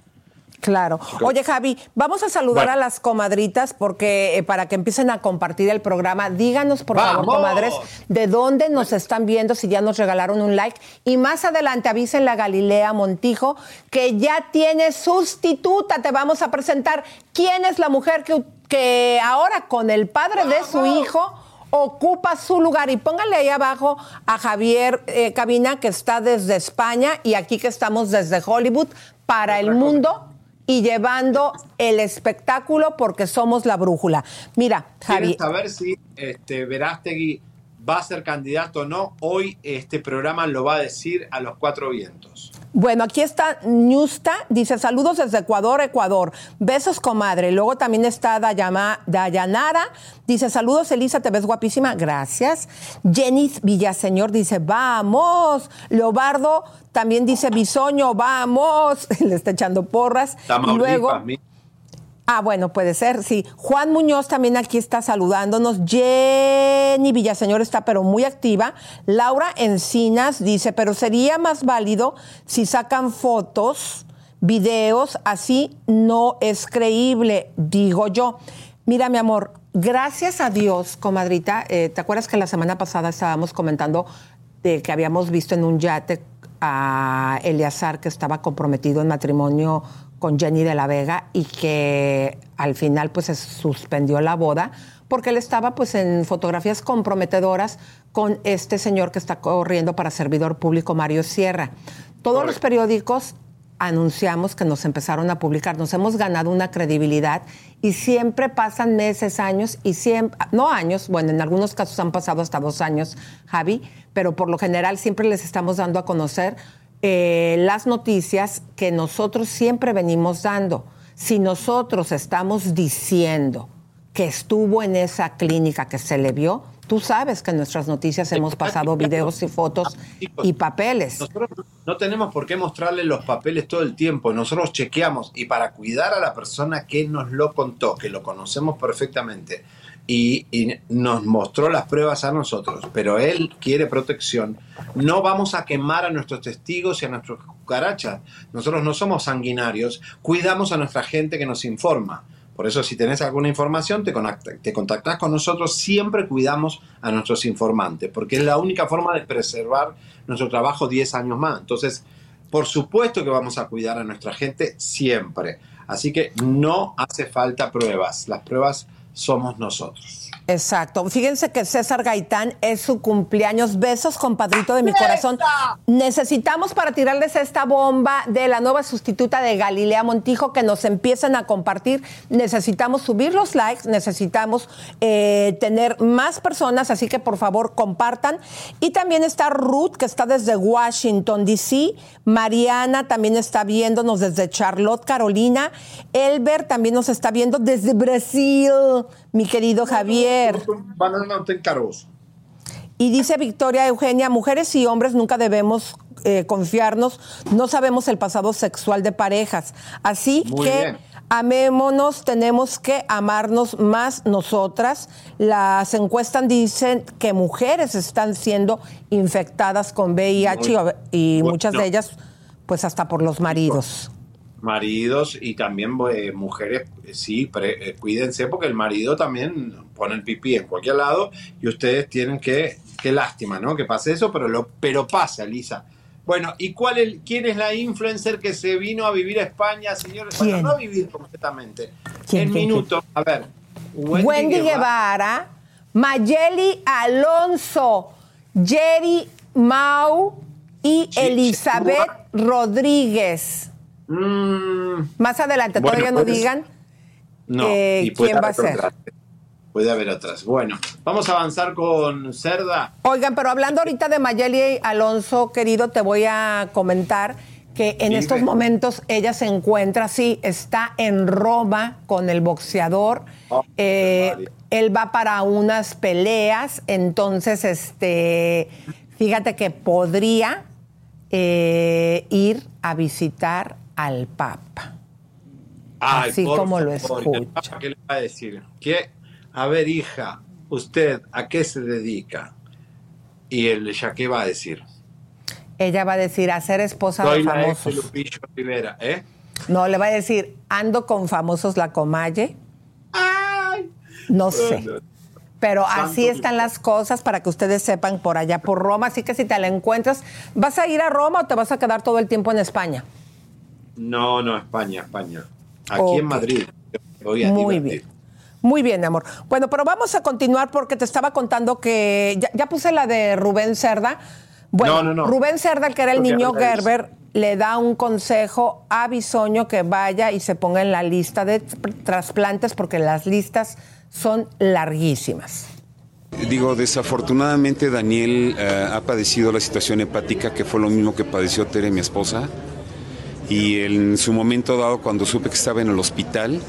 Claro. Oye, Javi, vamos a saludar Bueno. a las comadritas porque eh, para que empiecen a compartir el programa, díganos por favor, comadres, de dónde nos están viendo, si ya nos regalaron un like. Y más adelante avisen a Galilea Montijo que ya tiene sustituta. Te vamos a presentar quién es la mujer que, que ahora con el padre de su hijo ocupa su lugar. Y pónganle ahí abajo a Javier eh, Cabina, que está desde España, y aquí que estamos desde Hollywood para el mundo y llevando el espectáculo porque somos la brújula. Mira, Javi, ¿Quieres saber si este, Verástegui va a ser candidato o no? Hoy este programa lo va a decir a los cuatro vientos. Bueno, aquí está Ñusta, dice saludos desde Ecuador, Ecuador. Besos, comadre. Luego también está Dayama- Dayanara, dice saludos, Elisa, te ves guapísima. Gracias. Jenny Villaseñor dice, vamos. Leobardo también dice, Bisoño, vamos. Le está echando porras. Y Tamaulipas, luego, mi- Ah, bueno, puede ser, sí. Juan Muñoz también aquí está saludándonos. Jenny Villaseñor está pero muy activa. Laura Encinas dice, pero sería más válido si sacan fotos, videos, así no es creíble, digo yo. Mira, mi amor, gracias a Dios, comadrita, eh, ¿te acuerdas que la semana pasada estábamos comentando de que habíamos visto en un yate a Eleazar que estaba comprometido en matrimonio con Jenny de la Vega y que al final pues se suspendió la boda porque él estaba pues en fotografías comprometedoras con este señor que está corriendo para servidor público Mario Sierra. Todos los periódicos anunciamos que nos empezaron a publicar, nos hemos ganado una credibilidad y siempre pasan meses, años y siempre, no años, bueno, en algunos casos han pasado hasta dos años, Javi, pero por lo general siempre les estamos dando a conocer eh, las noticias que nosotros siempre venimos dando. Si nosotros estamos diciendo que estuvo en esa clínica que se le vio, tú sabes que en nuestras noticias hemos pasado videos y fotos y papeles. Nosotros no tenemos por qué mostrarle los papeles todo el tiempo. Nosotros chequeamos y para cuidar a la persona que nos lo contó, que lo conocemos perfectamente, y, y, nos mostró las pruebas a nosotros, pero él quiere protección, no vamos a quemar a nuestros testigos y a nuestros cucarachas. Nosotros no somos sanguinarios, cuidamos a nuestra gente que nos informa. Por eso si tenés alguna información, te, te contactás con nosotros, siempre cuidamos a nuestros informantes, porque es la única forma de preservar nuestro trabajo 10 años más. Entonces, por supuesto que vamos a cuidar a nuestra gente siempre. Así que no hace falta pruebas. Las pruebas somos nosotros. Exacto. Fíjense que César Gaitán es su cumpleaños. Besos, compadrito de mi corazón. Necesitamos para tirarles esta bomba de la nueva sustituta de Galilea Montijo que nos empiecen a compartir. Necesitamos subir los likes, necesitamos eh, tener más personas, así que por favor compartan. Y también está Ruth, que está desde Washington, D.C. Mariana también está viéndonos desde Charlotte, Carolina. Elber también nos está viendo desde Brasil mi querido Javier. Y dice Victoria Eugenia, mujeres y hombres nunca debemos eh, confiarnos, no sabemos el pasado sexual de parejas. Así que amémonos, tenemos que amarnos más nosotras. Las encuestas dicen que mujeres están siendo infectadas con VIH y, muchas de ellas pues hasta por los maridos maridos y también eh, mujeres, sí, eh, cuídense porque el marido también pone el pipí en cualquier lado y ustedes tienen que, qué lástima, ¿no? Que pase eso, pero, lo, pero pasa, Lisa. Bueno, ¿y cuál el, quién es la influencer que se vino a vivir a España, señores? Bueno, no a vivir completamente. En minutos, a ver. Wendy, Guevara, Mayeli Alonso, Jerry Mau y Elizabeth Rodríguez. Mm. Más adelante, todavía no digan eh, quién va a ser. Puede haber otras. Bueno, vamos a avanzar con Cerda. Oigan, pero hablando ahorita de Mayeli Alonso, querido, te voy a comentar que en estos momentos ella se encuentra, sí, está en Roma con el boxeador. Oh, eh, él va para unas peleas, entonces, este, fíjate que podría eh, ir a visitar al Papa. Así como lo escucha. ¿Qué le va a decir? ¿Qué? A ver, hija, ¿usted a qué se dedica? Y él ya qué va a decir. Ella va a decir a ser esposa de famosos. Rivera, ¿eh? No, le va a decir, ando con famosos la comalle. Ay. No sé. Pero así están las cosas para que ustedes sepan por allá, por Roma. Así que si te la encuentras, ¿vas a ir a Roma o te vas a quedar todo el tiempo en España? No, no, España, España. Aquí en Madrid. Voy a Muy bien. Muy bien, amor. Bueno, pero vamos a continuar porque te estaba contando que ya, puse la de Rubén Cerda. Bueno, no, no, no. Rubén Cerda, que era el niño Gerber, le da un consejo a Bisoño que vaya y se ponga en la lista de trasplantes porque las listas son larguísimas. Digo, desafortunadamente Daniel eh, ha padecido la situación hepática que fue lo mismo que padeció Tere, mi esposa y en su momento dado cuando supe que estaba en el hospital,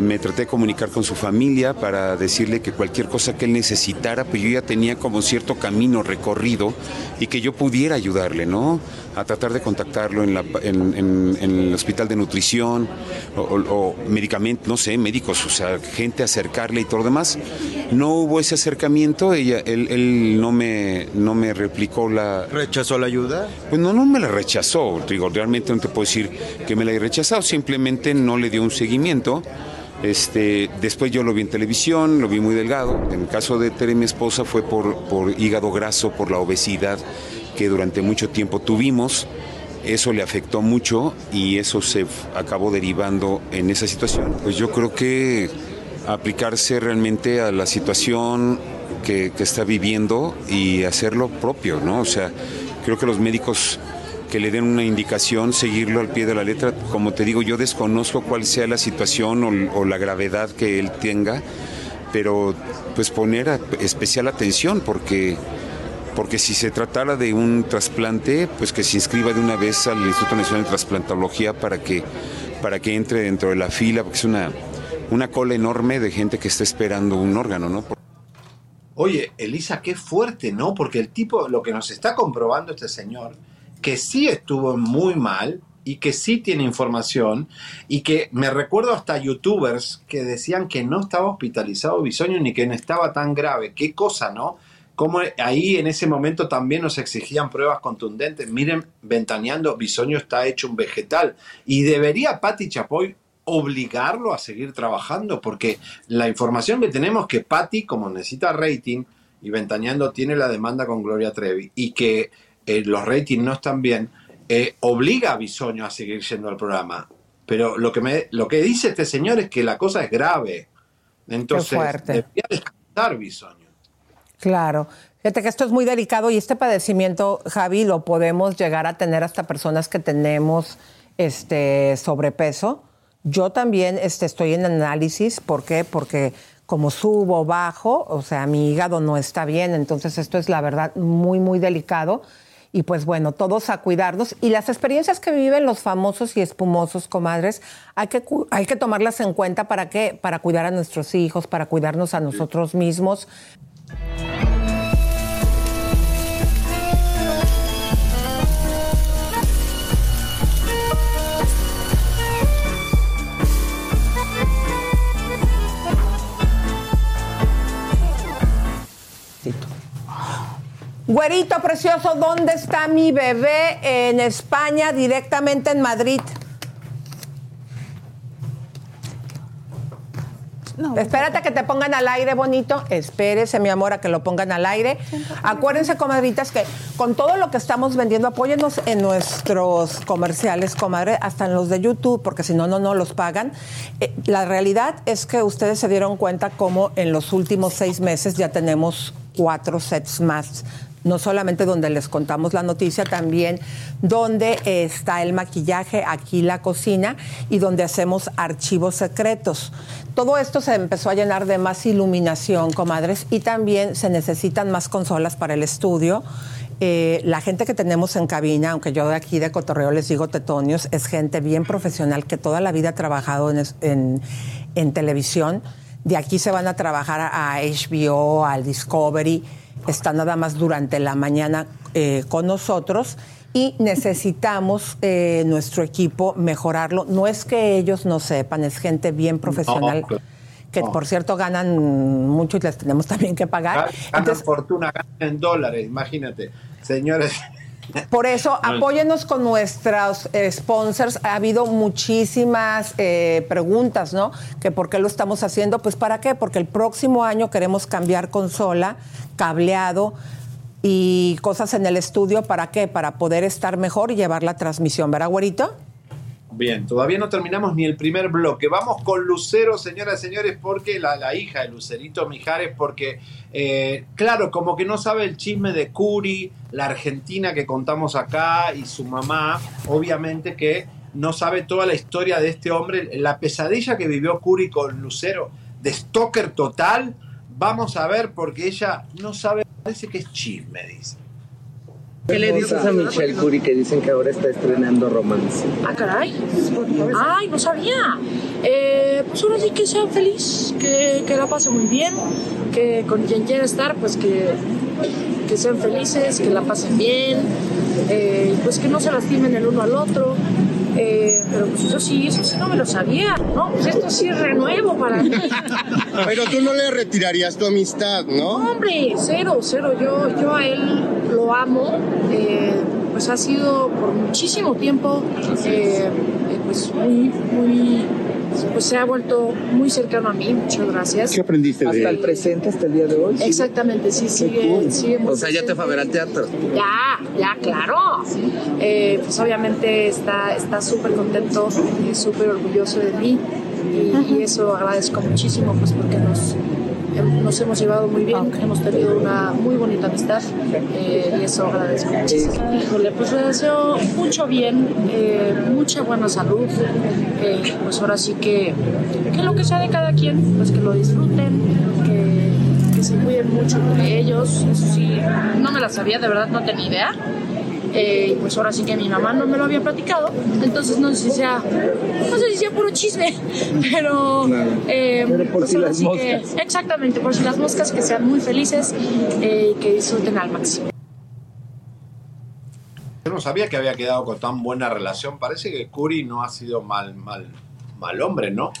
me traté de comunicar con su familia para decirle que cualquier cosa que él necesitara, pues yo ya tenía como cierto camino recorrido y que yo pudiera ayudarle, ¿no? A tratar de contactarlo en, la, en, en- en el hospital de nutrición o, o- o medicamentos, no sé, médicos, o sea, gente acercarle y todo lo demás. No hubo ese acercamiento, ella, él, él no, me, no me replicó la... ¿Rechazó la ayuda? Pues no, no me la rechazó, digo, realmente no te puedo decir que me la haya rechazado, simplemente no le dio un seguimiento. Este, después yo lo vi en televisión, lo vi muy delgado. En el caso de Tere, mi esposa, fue por, por hígado graso, por la obesidad que durante mucho tiempo tuvimos. Eso le afectó mucho y eso se acabó derivando en esa situación. Pues yo creo que aplicarse realmente a la situación que, está viviendo y hacer lo propio, ¿no? O sea, creo que los médicos que le den una indicación, seguirlo al pie de la letra. Como te digo, yo desconozco cuál sea la situación o, o la gravedad que él tenga, pero pues poner especial atención porque porque si se tratara de un trasplante, pues que se inscriba de una vez al Instituto Nacional de Transplantología para que para que entre dentro de la fila, porque es una una cola enorme de gente que está esperando un órgano, ¿no? Oye, Elisa, qué fuerte, ¿no? Porque el tipo, lo que nos está comprobando este señor, que sí estuvo muy mal y que sí tiene información y que me recuerdo hasta youtubers que decían que no estaba hospitalizado Bisoño ni que no estaba tan grave. Qué cosa, ¿no? Como ahí en ese momento también nos exigían pruebas contundentes. Miren, ventaneando, Bisoño está hecho un vegetal. Y debería Patti Chapoy obligarlo a seguir trabajando, porque la información que tenemos que Patti, como necesita rating, y Ventaneando tiene la demanda con Gloria Trevi, y que eh, los ratings no están bien, eh, obliga a Bisoño a seguir yendo al programa. Pero lo que, me, lo que dice este señor es que la cosa es grave. Entonces, debería descansar Bisoño. Claro. Fíjate que esto es muy delicado y este padecimiento, Javi, lo podemos llegar a tener hasta personas que tenemos este sobrepeso. Yo también este, estoy en análisis. ¿Por qué? Porque como subo, bajo, o sea, mi hígado no está bien. Entonces esto es la verdad muy, muy delicado. Y pues bueno, todos a cuidarnos. Y las experiencias que viven los famosos y espumosos, comadres, hay que, hay que tomarlas en cuenta para qué? Para cuidar a nuestros hijos, para cuidarnos a nosotros mismos. Güerito precioso, ¿dónde está mi bebé? En España, directamente en Madrid. Espérate a que te pongan al aire, bonito. Espérese, mi amor, a que lo pongan al aire. Acuérdense, comadritas, que con todo lo que estamos vendiendo, apóyennos en nuestros comerciales, comadre, hasta en los de YouTube, porque si no, no, no los pagan. Eh, la realidad es que ustedes se dieron cuenta cómo en los últimos seis meses ya tenemos cuatro sets más no solamente donde les contamos la noticia, también donde está el maquillaje, aquí la cocina y donde hacemos archivos secretos. Todo esto se empezó a llenar de más iluminación, comadres, y también se necesitan más consolas para el estudio. Eh, la gente que tenemos en cabina, aunque yo de aquí de Cotorreo les digo tetonios, es gente bien profesional que toda la vida ha trabajado en, en- en televisión. De aquí se van a trabajar a HBO, al Discovery está nada más durante la mañana eh, con nosotros y necesitamos eh, nuestro equipo mejorarlo. No es que ellos no sepan, es gente bien profesional. Que No. por cierto ganan mucho y les tenemos también que pagar. Ganan fortuna, ganan en dólares, imagínate. Señores, Por eso, apóyenos con nuestros eh, sponsors. Ha habido muchísimas eh, preguntas, ¿no? Que por qué lo estamos haciendo. Pues para qué? Porque el próximo año queremos cambiar consola, cableado y cosas en el estudio. ¿Para qué? Para poder estar mejor y llevar la transmisión. ¿Verdad, güerito? Bien, todavía no terminamos ni el primer bloque. Vamos con Lucero, señoras y señores, porque la, la hija de Lucerito Mijares, porque, eh, claro, como que no sabe el chisme de Curi, la argentina que contamos acá, y su mamá, obviamente que no sabe toda la historia de este hombre, la pesadilla que vivió Curi con Lucero, de stalker total. Vamos a ver, porque ella no sabe, parece que es chisme, dice. ¿Qué le dices a Michelle Curry que dicen que ahora está estrenando romance? Ah, caray. Ay, no sabía. Eh, pues ahora sí que sea feliz, que, que la pase muy bien, que con quien quiera estar, pues que, que sean felices, que la pasen bien, eh, pues que no se lastimen el uno al otro. Eh, pero pues eso sí, eso sí no me lo sabía, ¿no? Pues esto sí es renuevo para mí. Pero tú no le retirarías tu amistad, ¿no? No, hombre, cero, cero. Yo, yo a él lo amo. eh, pues ha sido por muchísimo tiempo, eh, eh, pues muy, muy, pues se ha vuelto muy cercano a mí. Muchas gracias. ¿Qué aprendiste de Hasta el presente, hasta el día de hoy. Exactamente, sí, sigue, sigue muy O sea, ya te fue a ver al teatro. ya, ya, claro. Eh, pues obviamente está está súper contento, y súper orgulloso de mí y, y eso agradezco muchísimo pues porque nos, nos hemos llevado muy bien, hemos tenido una muy bonita amistad eh, y eso agradezco muchísimo. Híjole, pues le deseo mucho bien, eh, mucha buena salud, eh, pues ahora sí que, que lo que sea de cada quien, pues que lo disfruten, que, que se cuiden mucho entre ellos, eso sí, no me la sabía, de verdad no tenía idea. Eh, y pues ahora sí que mi mamá no me lo había platicado, entonces no sé si sea, no sé si sea puro chisme, pero, eh, Pero por pues si las sí que- moscas. exactamente, por si las moscas que sean muy felices eh, y que disfruten al máximo. Yo no sabía que había quedado con tan buena relación. Parece que Curi no ha sido mal, mal, mal hombre, ¿no?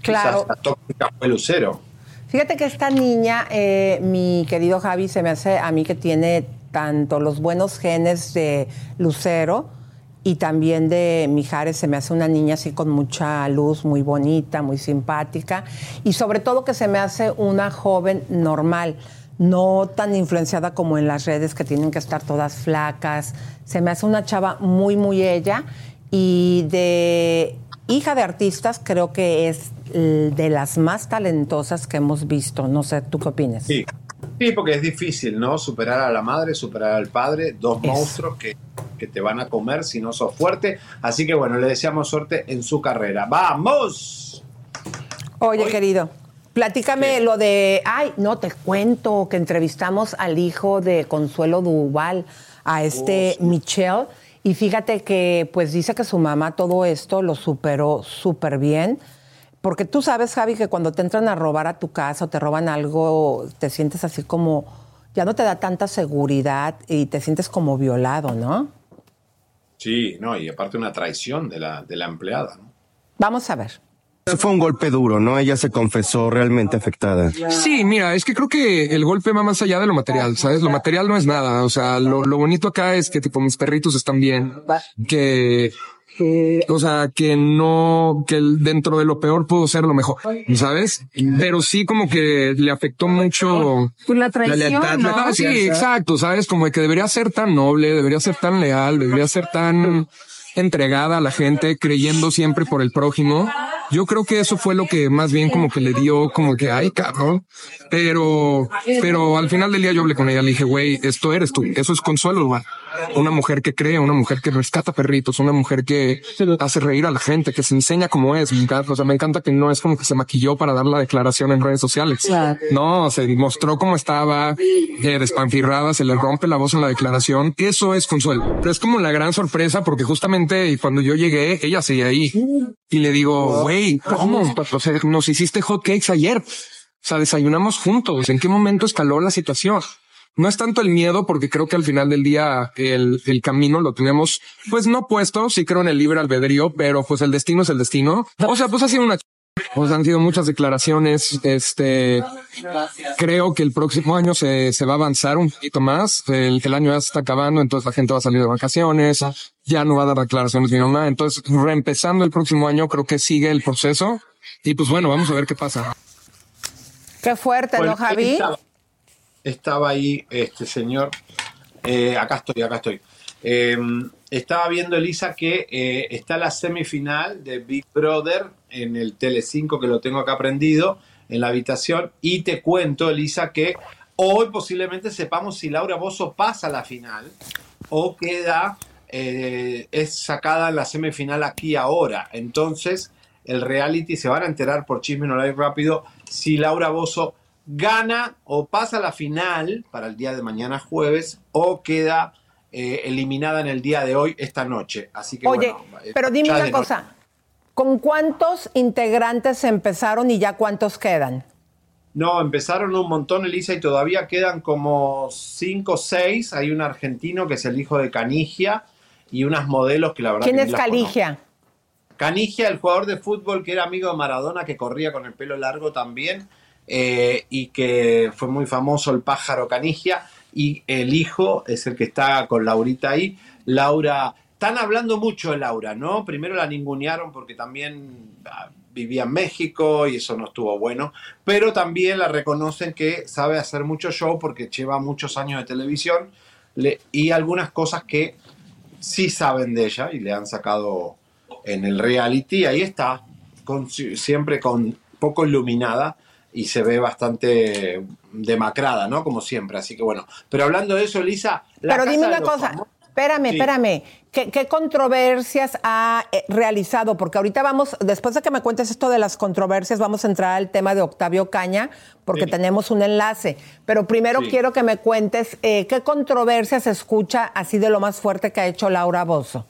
Claro. Quizás tóxica fue Lucero. Fíjate que esta niña, eh, mi querido Javi, se me hace a mí que tiene tanto los buenos genes de Lucero y también de Mijares. Se me hace una niña así con mucha luz, muy bonita, muy simpática y sobre todo que se me hace una joven normal, no tan influenciada como en las redes que tienen que estar todas flacas. Se me hace una chava muy, muy ella y de hija de artistas creo que es de las más talentosas que hemos visto. No sé, ¿tú qué opinas? Sí. Sí, porque es difícil, ¿no? Superar a la madre, superar al padre, dos monstruos que, que te van a comer si no sos fuerte. Así que bueno, le deseamos suerte en su carrera. ¡Vamos! Oye, querido, platícame lo de. Ay, no te cuento que entrevistamos al hijo de Consuelo Duval, a este Michelle. Y fíjate que, pues dice que su mamá todo esto lo superó súper bien. Porque tú sabes, Javi, que cuando te entran a robar a tu casa o te roban algo, te sientes así como. Ya no te da tanta seguridad y te sientes como violado, ¿no? Sí, no, y aparte una traición de la, de la empleada, ¿no? Vamos a ver. Fue un golpe duro, ¿no? Ella se confesó realmente afectada. Sí, mira, es que creo que el golpe va más allá de lo material, ¿sabes? Lo material no es nada. O sea, lo, lo bonito acá es que tipo mis perritos están bien, que, o sea, que no, que dentro de lo peor puedo ser lo mejor, ¿sabes? Pero sí como que le afectó mucho la traición, ¿no? Ah, sí, exacto, ¿sabes? Como de que debería ser tan noble, debería ser tan leal, debería ser tan entregada a la gente, creyendo siempre por el prójimo. Yo creo que eso fue lo que más bien como que le dio como que, ay, cabrón. Pero, pero al final del día yo hablé con ella, le dije, güey, esto eres tú, eso es consuelo, güey. Una mujer que cree, una mujer que rescata perritos, una mujer que hace reír a la gente, que se enseña como es. O sea, me encanta que no es como que se maquilló para dar la declaración en redes sociales. No, se mostró cómo estaba, eh, despanfirrada, se le rompe la voz en la declaración. Eso es consuelo. Pero es como la gran sorpresa porque justamente cuando yo llegué, ella seguía ahí y le digo, güey, ¿cómo? O sea, nos hiciste hot cakes ayer. O sea, desayunamos juntos. ¿En qué momento escaló la situación? No es tanto el miedo, porque creo que al final del día el, el camino lo tenemos, pues no puesto, sí creo en el libre albedrío, pero pues el destino es el destino. O sea, pues ha sido una... ch- Pues han sido muchas declaraciones. Este, creo que el próximo año se, se va a avanzar un poquito más. El, el año ya se está acabando, entonces la gente va a salir de vacaciones. Ya no va a dar declaraciones mi mamá. Entonces, reempezando el próximo año, creo que sigue el proceso. Y pues bueno, vamos a ver qué pasa. Qué fuerte, ¿no, Javi? Estaba, ahí este señor. Eh, acá estoy, acá estoy. Eh, estaba viendo, Elisa, que eh, está la semifinal de Big Brother en el Tele5, que lo tengo acá prendido, en la habitación. Y te cuento, Elisa, que hoy posiblemente sepamos si Laura Bozo pasa a la final o queda, eh, es sacada en la semifinal aquí ahora. Entonces, el reality se van a enterar por Chisme No Live rápido si Laura Bozo gana o pasa a la final para el día de mañana jueves o queda eh, eliminada en el día de hoy, esta noche. Así que Oye, bueno, eh, pero dime una noche. cosa. ¿Con cuántos integrantes empezaron y ya cuántos quedan? No, empezaron un montón, Elisa, y todavía quedan como cinco o seis. Hay un argentino que es el hijo de Canigia y unas modelos que la verdad ¿Quién que es. Caligia? Canigia, el jugador de fútbol que era amigo de Maradona, que corría con el pelo largo también, eh, y que fue muy famoso, el pájaro Canigia, y el hijo es el que está con Laurita ahí. Laura, están hablando mucho de Laura, ¿no? Primero la ningunearon porque también ah, vivía en México y eso no estuvo bueno, pero también la reconocen que sabe hacer mucho show porque lleva muchos años de televisión le- y algunas cosas que sí saben de ella y le han sacado en el reality. Ahí está, siempre con poco iluminada y se ve bastante demacrada, ¿no? Como siempre. Así que bueno. Pero hablando de eso, Elisa. la Pero casa dime una cosa. famosos- Espérame, Sí. espérame. ¿Qué, qué controversias ha eh, realizado? Porque ahorita vamos, después de que me cuentes esto de las controversias, vamos a entrar al tema de Octavio Caña, porque Sí. tenemos un enlace. Pero primero Sí. quiero que me cuentes eh, qué controversias se escucha así de lo más fuerte que ha hecho Laura Bozo.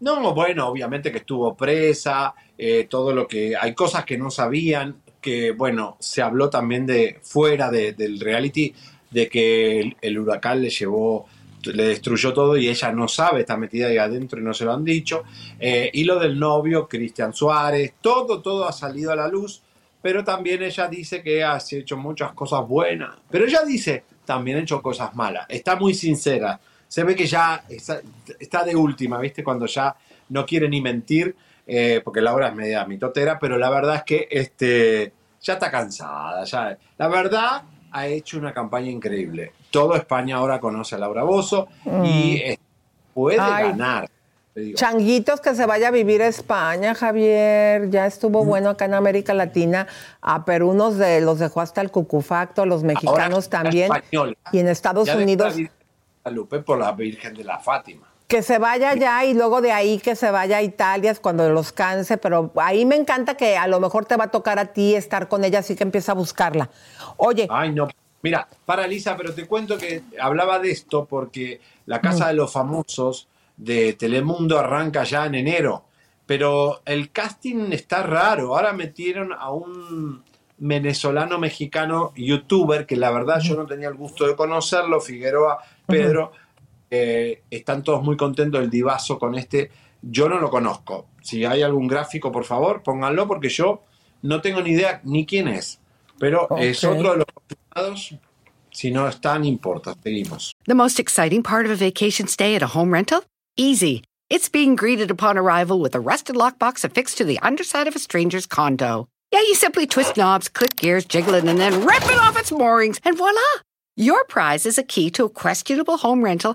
No, bueno, obviamente que estuvo presa, eh, todo lo que... Hay cosas que no sabían, que bueno, se habló también de fuera de- del reality, de que el, huracán le llevó, le destruyó todo y ella no sabe, está metida ahí adentro y no se lo han dicho. Eh, y lo del novio, Cristian Suárez, todo, todo ha salido a la luz, pero también ella dice que ha hecho muchas cosas buenas, pero ella dice, también ha hecho cosas malas, está muy sincera. Se ve que ya está, de última, ¿viste? Cuando ya no quiere ni mentir, eh, porque Laura es media mitotera, pero la verdad es que este, ya está cansada. Ya, la verdad, ha hecho una campaña increíble. Todo España ahora conoce a Laura Bozo y eh, puede Ay. ganar. Changuitos que se vaya a vivir a España, Javier. Ya estuvo bueno acá en América Latina. A Perú nos de, los dejó hasta el cucufacto, los mexicanos también. española. Y en Estados Ya Unidos. Guadalupe por la Virgen de la Fátima. Que se vaya allá y luego de ahí que se vaya a Italia es cuando los canse, pero ahí me encanta que a lo mejor te va a tocar a ti estar con ella, así que empieza a buscarla. Oye, Ay, no. Mira, para Lisa, pero te cuento que hablaba de esto porque la Casa de los Famosos de Telemundo arranca ya en enero, pero el casting está raro. Ahora metieron a un venezolano mexicano youtuber que la verdad yo no tenía el gusto de conocerlo, Figueroa Pedro. Eh, están todos muy contentos del divazo con este. Yo no lo conozco. Si hay algún gráfico, por favor, pónganlo porque yo no tengo ni idea ni quién es. Pero es Ok. otro de los confirmados. Si no están, no importa. Seguimos. The most exciting part of a vacation stay at a home rental? Easy. It's being greeted upon arrival with a rusted lockbox affixed to the underside of a stranger's condo. Yeah, you simply twist knobs, click gears, jiggle it, and then rip it off its moorings, and voila! Your prize is a key to a questionable home rental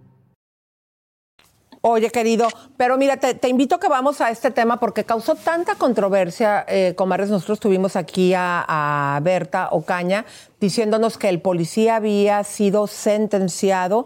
Oye, querido, pero mira, te, invito a que vamos a este tema porque causó tanta controversia, eh, comadres. Nosotros tuvimos aquí a, a Berta Ocaña diciéndonos que el policía había sido sentenciado,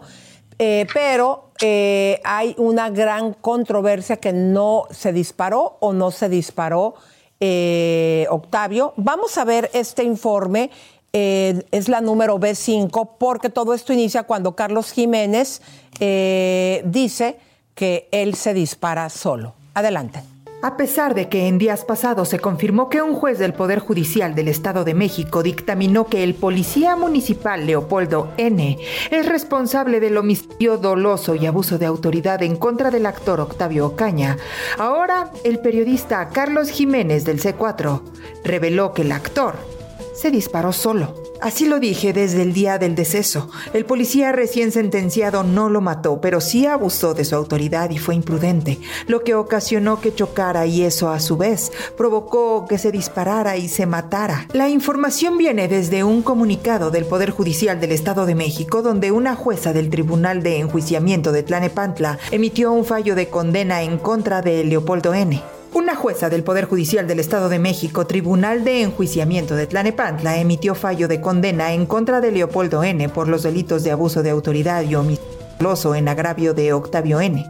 eh, pero eh, hay una gran controversia que no se disparó o no se disparó, eh, Octavio. Vamos a ver este informe. eh, es la número B5, porque todo esto inicia cuando Carlos Jiménez eh, dice que él se dispara solo. Adelante. A pesar de que en días pasados se confirmó que un juez del Poder Judicial del Estado de México dictaminó que el policía municipal Leopoldo N. es responsable del homicidio doloso y abuso de autoridad en contra del actor Octavio Ocaña, ahora el periodista Carlos Jiménez del C4 reveló que el actor se disparó solo. Así lo dije desde el día del deceso. El policía recién sentenciado no lo mató, pero sí abusó de su autoridad y fue imprudente, lo que ocasionó que chocara y eso a su vez provocó que se disparara y se matara. La información viene desde un comunicado del Poder Judicial del Estado de México donde una jueza del Tribunal de Enjuiciamiento de Tlanepantla emitió un fallo de condena en contra de Leopoldo N. Una jueza del Poder Judicial del Estado de México, Tribunal de Enjuiciamiento de Tlanepantla, emitió fallo de condena en contra de Leopoldo N. por los delitos de abuso de autoridad y homicidio en agravio de Octavio N.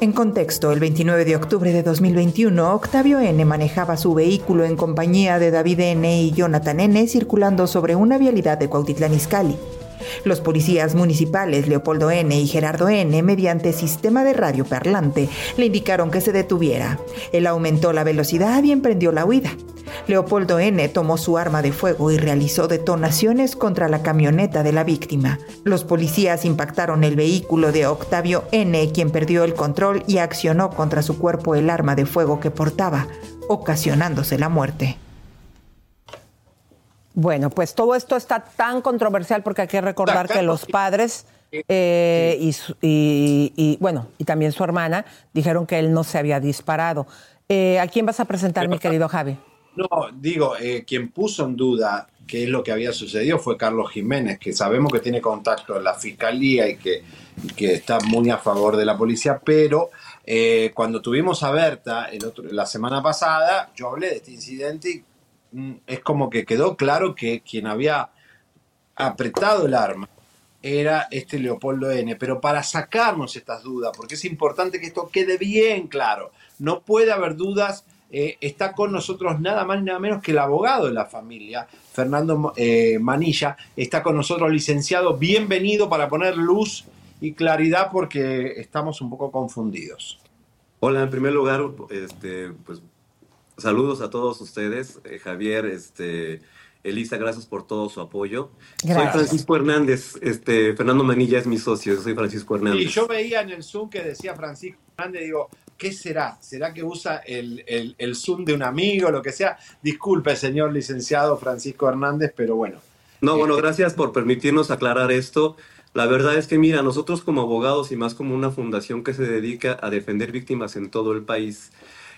En contexto, el 29 de octubre de 2021, Octavio N. manejaba su vehículo en compañía de David N. y Jonathan N. circulando sobre una vialidad de Cuautitlán Izcalli. Los policías municipales Leopoldo N. y Gerardo N., mediante sistema de radio parlante, le indicaron que se detuviera. Él aumentó la velocidad y emprendió la huida. Leopoldo N. tomó su arma de fuego y realizó detonaciones contra la camioneta de la víctima. Los policías impactaron el vehículo de Octavio N., quien perdió el control y accionó contra su cuerpo el arma de fuego que portaba, ocasionándose la muerte. Bueno, pues todo esto está tan controversial porque hay que recordar que los padres eh, y, bueno, y también su hermana dijeron que él no se había disparado. Eh, ¿A quién vas a presentar, mi querido Javi? No, digo, eh, quien puso en duda qué es lo que había sucedido fue Carlos Jiménez, que sabemos que tiene contacto en la fiscalía y que, que está muy a favor de la policía, pero cuando tuvimos a Berta el la semana pasada, yo hablé de este incidente y es como que quedó claro que quien había apretado el arma era este Leopoldo N. Pero para sacarnos estas dudas, porque es importante que esto quede bien claro, no puede haber dudas. Eh, está con nosotros nada más ni nada menos que el abogado de la familia, Fernando eh, Manilla. Está con nosotros, licenciado. Bienvenido para poner luz y claridad porque estamos un poco confundidos. Hola, en primer lugar, este, pues Saludos a todos ustedes, eh, Javier, este, Elisa, gracias por todo su apoyo. Soy Francisco Hernández, este, Fernando Manilla es mi socio, soy Francisco Hernández. Y yo veía en el Zoom que decía Francisco Hernández, digo, ¿qué será? ¿Será que usa el, el, Zoom de un amigo, lo que sea? Disculpe, señor licenciado Francisco Hernández, pero bueno. No, bueno, este, gracias por permitirnos aclarar esto. La verdad es que, mira, nosotros como abogados y más como una fundación que se dedica a defender víctimas en todo el país,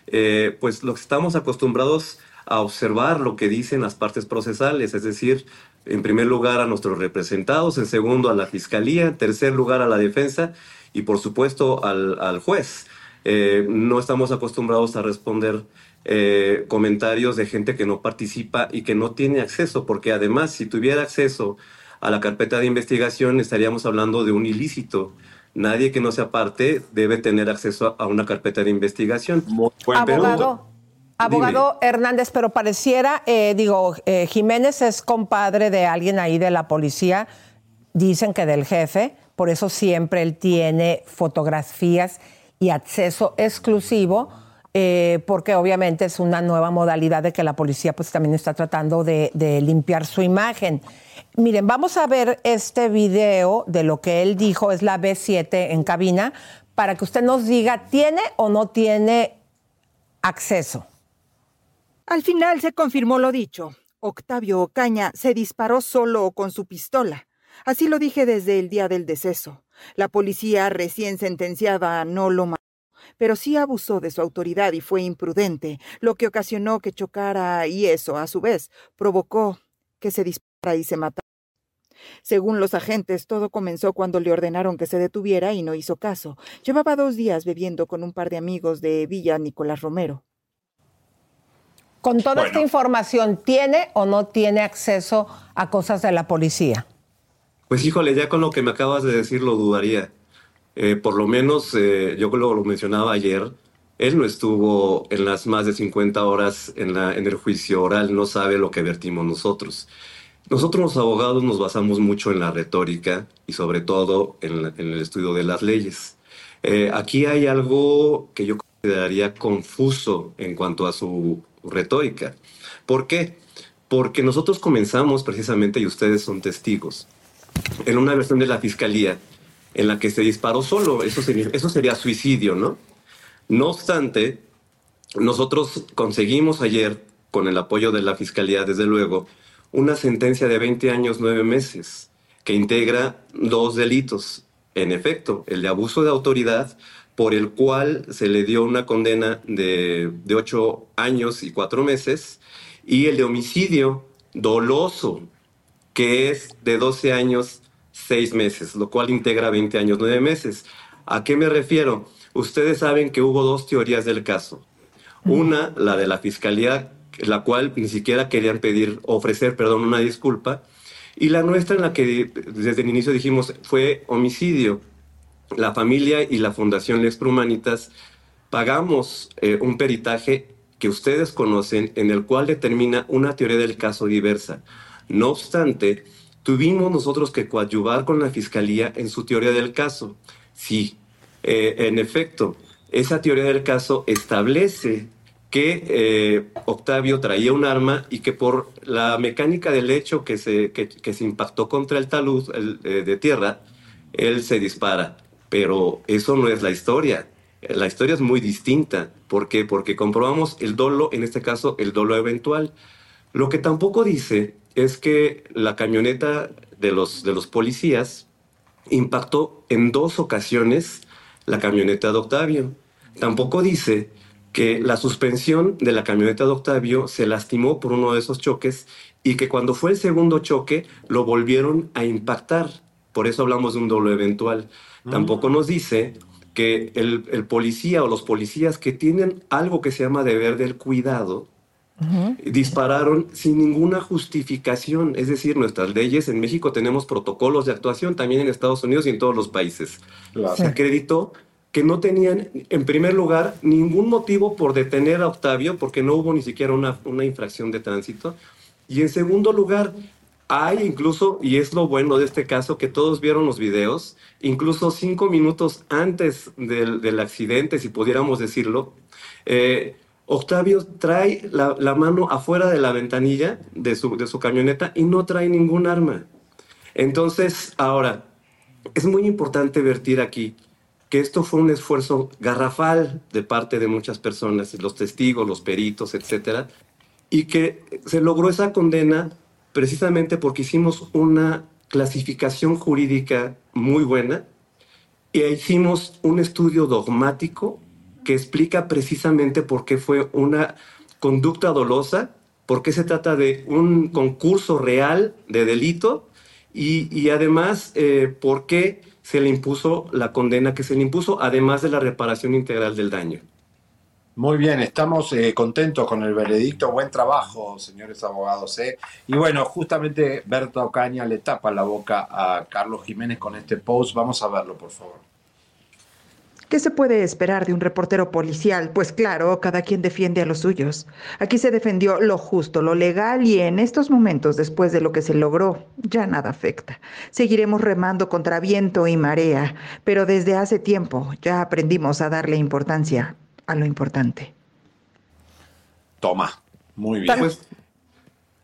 eh, pues lo que estamos acostumbrados a observar lo que dicen las partes procesales, es decir, en primer lugar a nuestros representados, en segundo a la fiscalía, en tercer lugar a la defensa y por supuesto al, juez. Eh, no estamos acostumbrados a responder eh, comentarios de gente que no participa y que no tiene acceso, porque además si tuviera acceso a la carpeta de investigación estaríamos hablando de un ilícito nadie que no sea parte debe tener acceso a una carpeta de investigación. abogado, abogado Hernández, pero pareciera, eh, digo, eh, Jiménez es compadre de alguien ahí de la policía, dicen que del jefe, por eso siempre él tiene fotografías y acceso exclusivo. Eh, porque obviamente es una nueva modalidad de que la policía pues también está tratando de, limpiar su imagen. Miren, vamos a ver este video de lo que él dijo, es la B7 en cabina, para que usted nos diga, ¿tiene o no tiene acceso? Al final se confirmó lo dicho. Octavio Ocaña se disparó solo con su pistola. Así lo dije desde el día del deceso. La policía recién sentenciada no lo mató, pero sí abusó de su autoridad y fue imprudente, lo que ocasionó que chocara y eso, a su vez, provocó que se disparara y se matara. Según los agentes, todo comenzó cuando le ordenaron que se detuviera y no hizo caso. Llevaba dos días bebiendo con un par de amigos de Villa Nicolás Romero. Con toda esta información, ¿tiene o no tiene acceso a cosas de la policía? Pues híjole, ya con lo que me acabas de decir lo dudaría. Eh, por lo menos, eh, yo lo, lo mencionaba ayer, él no estuvo en las más de 50 horas en, la, en el juicio oral, no sabe lo que vertimos nosotros. Nosotros los abogados nos basamos mucho en la retórica y sobre todo en, el estudio de las leyes. Eh, aquí hay algo que yo consideraría confuso en cuanto a su retórica. ¿Por qué? Porque nosotros comenzamos precisamente, y ustedes son testigos, en una versión de la fiscalía en la que se disparó solo. Eso sería, eso sería suicidio, ¿no? No obstante, nosotros conseguimos ayer, con el apoyo de la fiscalía, desde luego, una sentencia de 20 años, 9 meses, que integra dos delitos. En efecto, el de abuso de autoridad, por el cual se le dio una condena de, de 8 años y 4 meses, y el de homicidio doloso, que es de 12 años, 6 meses, lo cual integra 20 años, 9 meses. ¿A qué me refiero? Ustedes saben que hubo dos teorías del caso. Una, la de la fiscalía, la cual ni siquiera querían pedir, ofrecer, perdón, una disculpa, y la nuestra en la que desde el inicio dijimos fue homicidio. La familia y la Fundación Lex Humanitas pagamos eh, un peritaje que ustedes conocen en el cual determina una teoría del caso diversa. No obstante, tuvimos nosotros que coadyuvar con la fiscalía en su teoría del caso. Sí, eh, en efecto, esa teoría del caso establece que eh, Octavio traía un arma y que por la mecánica del hecho que se, que, se impactó contra el talud eh, de tierra, él se dispara. Pero eso no es la historia. La historia es muy distinta. ¿Por qué? Porque comprobamos el dolo, en este caso el dolo eventual. Lo que tampoco dice es que la camioneta de los, de los policías impactó en dos ocasiones la camioneta de Octavio. Tampoco dice que la suspensión de la camioneta de Octavio se lastimó por uno de esos choques y que cuando fue el segundo choque lo volvieron a impactar. Por eso hablamos de un doble eventual. Mm. Tampoco nos dice que el, el, policía o los policías que tienen algo que se llama deber del cuidado, dispararon sin ninguna justificación. Es decir, nuestras leyes en México tenemos protocolos de actuación, también en Estados Unidos y en todos los países. Se acreditó que no tenían, en primer lugar, ningún motivo por detener a Octavio, porque no hubo ni siquiera una, una infracción de tránsito. Y en segundo lugar, hay incluso, y es lo bueno de este caso, que todos vieron los videos, incluso cinco minutos antes del, del accidente, si pudiéramos decirlo, eh, Octavio trae la, mano afuera de la ventanilla de su, de su camioneta y no trae ningún arma. Entonces, ahora, es muy importante vertir aquí que esto fue un esfuerzo garrafal de parte de muchas personas, los testigos, los peritos, etcétera, y que se logró esa condena precisamente porque hicimos una clasificación jurídica muy buena y hicimos un estudio dogmático que explica precisamente por qué fue una conducta dolosa, por qué se trata de un concurso real de delito y, y además eh, por qué se le impuso la condena que se le impuso, además de la reparación integral del daño. Muy bien, estamos eh, contentos con el veredicto. Buen trabajo, señores abogados. ¿eh? Y bueno, justamente Berta Ocaña le tapa la boca a Carlos Jiménez con este post. Vamos a verlo, por favor. ¿Qué se puede esperar de un reportero policial? Pues claro, cada quien defiende a los suyos. Aquí se defendió lo justo, lo legal y en estos momentos, después de lo que se logró, ya nada afecta. Seguiremos remando contra viento y marea, pero desde hace tiempo ya aprendimos a darle importancia a lo importante. Toma, muy bien. Pues,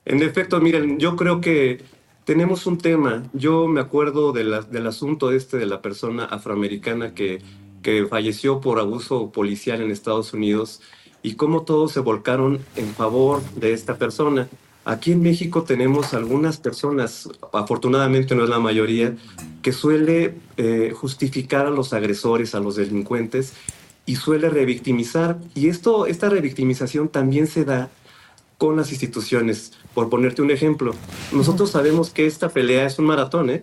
en efecto, miren, yo creo que tenemos un tema. Yo me acuerdo de la, del asunto este de la persona afroamericana que que falleció por abuso policial en Estados Unidos y cómo todos se volcaron en favor de esta persona. Aquí en México tenemos algunas personas, afortunadamente no es la mayoría, que suele eh, justificar a los agresores, a los delincuentes y suele revictimizar. Y esto, esta revictimización también se da con las instituciones. Por ponerte un ejemplo, nosotros sabemos que esta pelea es un maratón, ¿eh?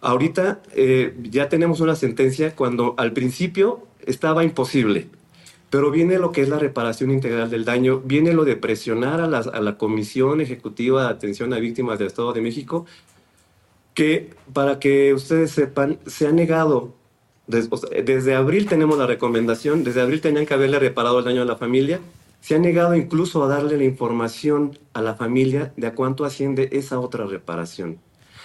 Ahorita eh, ya tenemos una sentencia cuando al principio estaba imposible, pero viene lo que es la reparación integral del daño, viene lo de presionar a la, Comisión Ejecutiva de Atención a Víctimas del Estado de México, que para que ustedes sepan, se ha negado. Desde, desde abril tenemos la recomendación, desde abril tenían que haberle reparado el daño a la familia, se ha negado incluso a darle la información a la familia de a cuánto asciende esa otra reparación.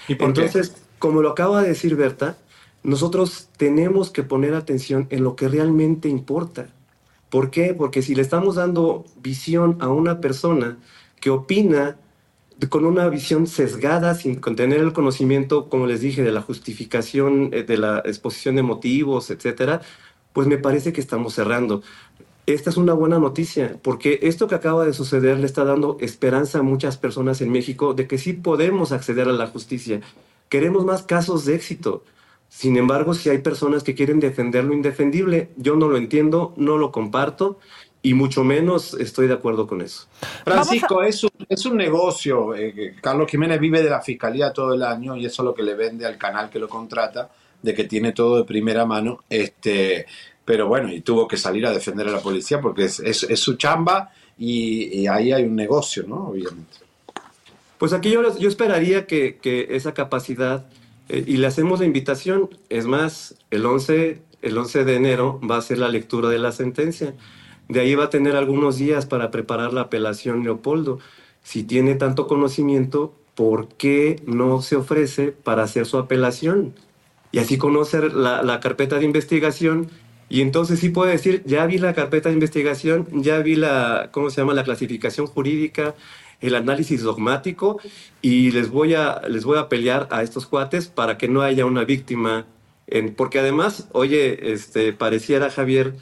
¿Y por Entonces, como lo acaba de decir Berta, nosotros tenemos que poner atención en lo que realmente importa. ¿Por qué? Porque si le estamos dando visión a una persona que opina con una visión sesgada, sin tener el conocimiento, como les dije, de la justificación, eh, de la exposición de motivos, etcétera, pues me parece que estamos cerrando. Esta es una buena noticia, porque esto que acaba de suceder le está dando esperanza a muchas personas en México de que sí podemos acceder a la justicia. Queremos más casos de éxito. Sin embargo, si hay personas que quieren defender lo indefendible, yo no lo entiendo, no lo comparto y mucho menos estoy de acuerdo con eso. Francisco, es, un, es un negocio. eh, Carlos Jiménez vive de la fiscalía todo el año y eso es lo que le vende al canal que lo contrata, de que tiene todo de primera mano. Este, pero bueno, y tuvo que salir a defender a la policía porque es, es- es su chamba y, y ahí hay un negocio, ¿no? Obviamente. Pues aquí yo, yo esperaría que, que esa capacidad, eh, y le hacemos la invitación, es más, el 11, el 11 de enero va a ser la lectura de la sentencia. De ahí va a tener algunos días para preparar la apelación Leopoldo. Si tiene tanto conocimiento, ¿por qué no se ofrece para hacer su apelación? Y así conocer la, la carpeta de investigación. Y entonces sí puede decir, ya vi la carpeta de investigación, ya vi la, ¿cómo se llama? La clasificación jurídica, el análisis dogmático y les voy a, les voy a pelear a estos cuates para que no haya una víctima. En, porque además, oye, este, pareciera, Javier,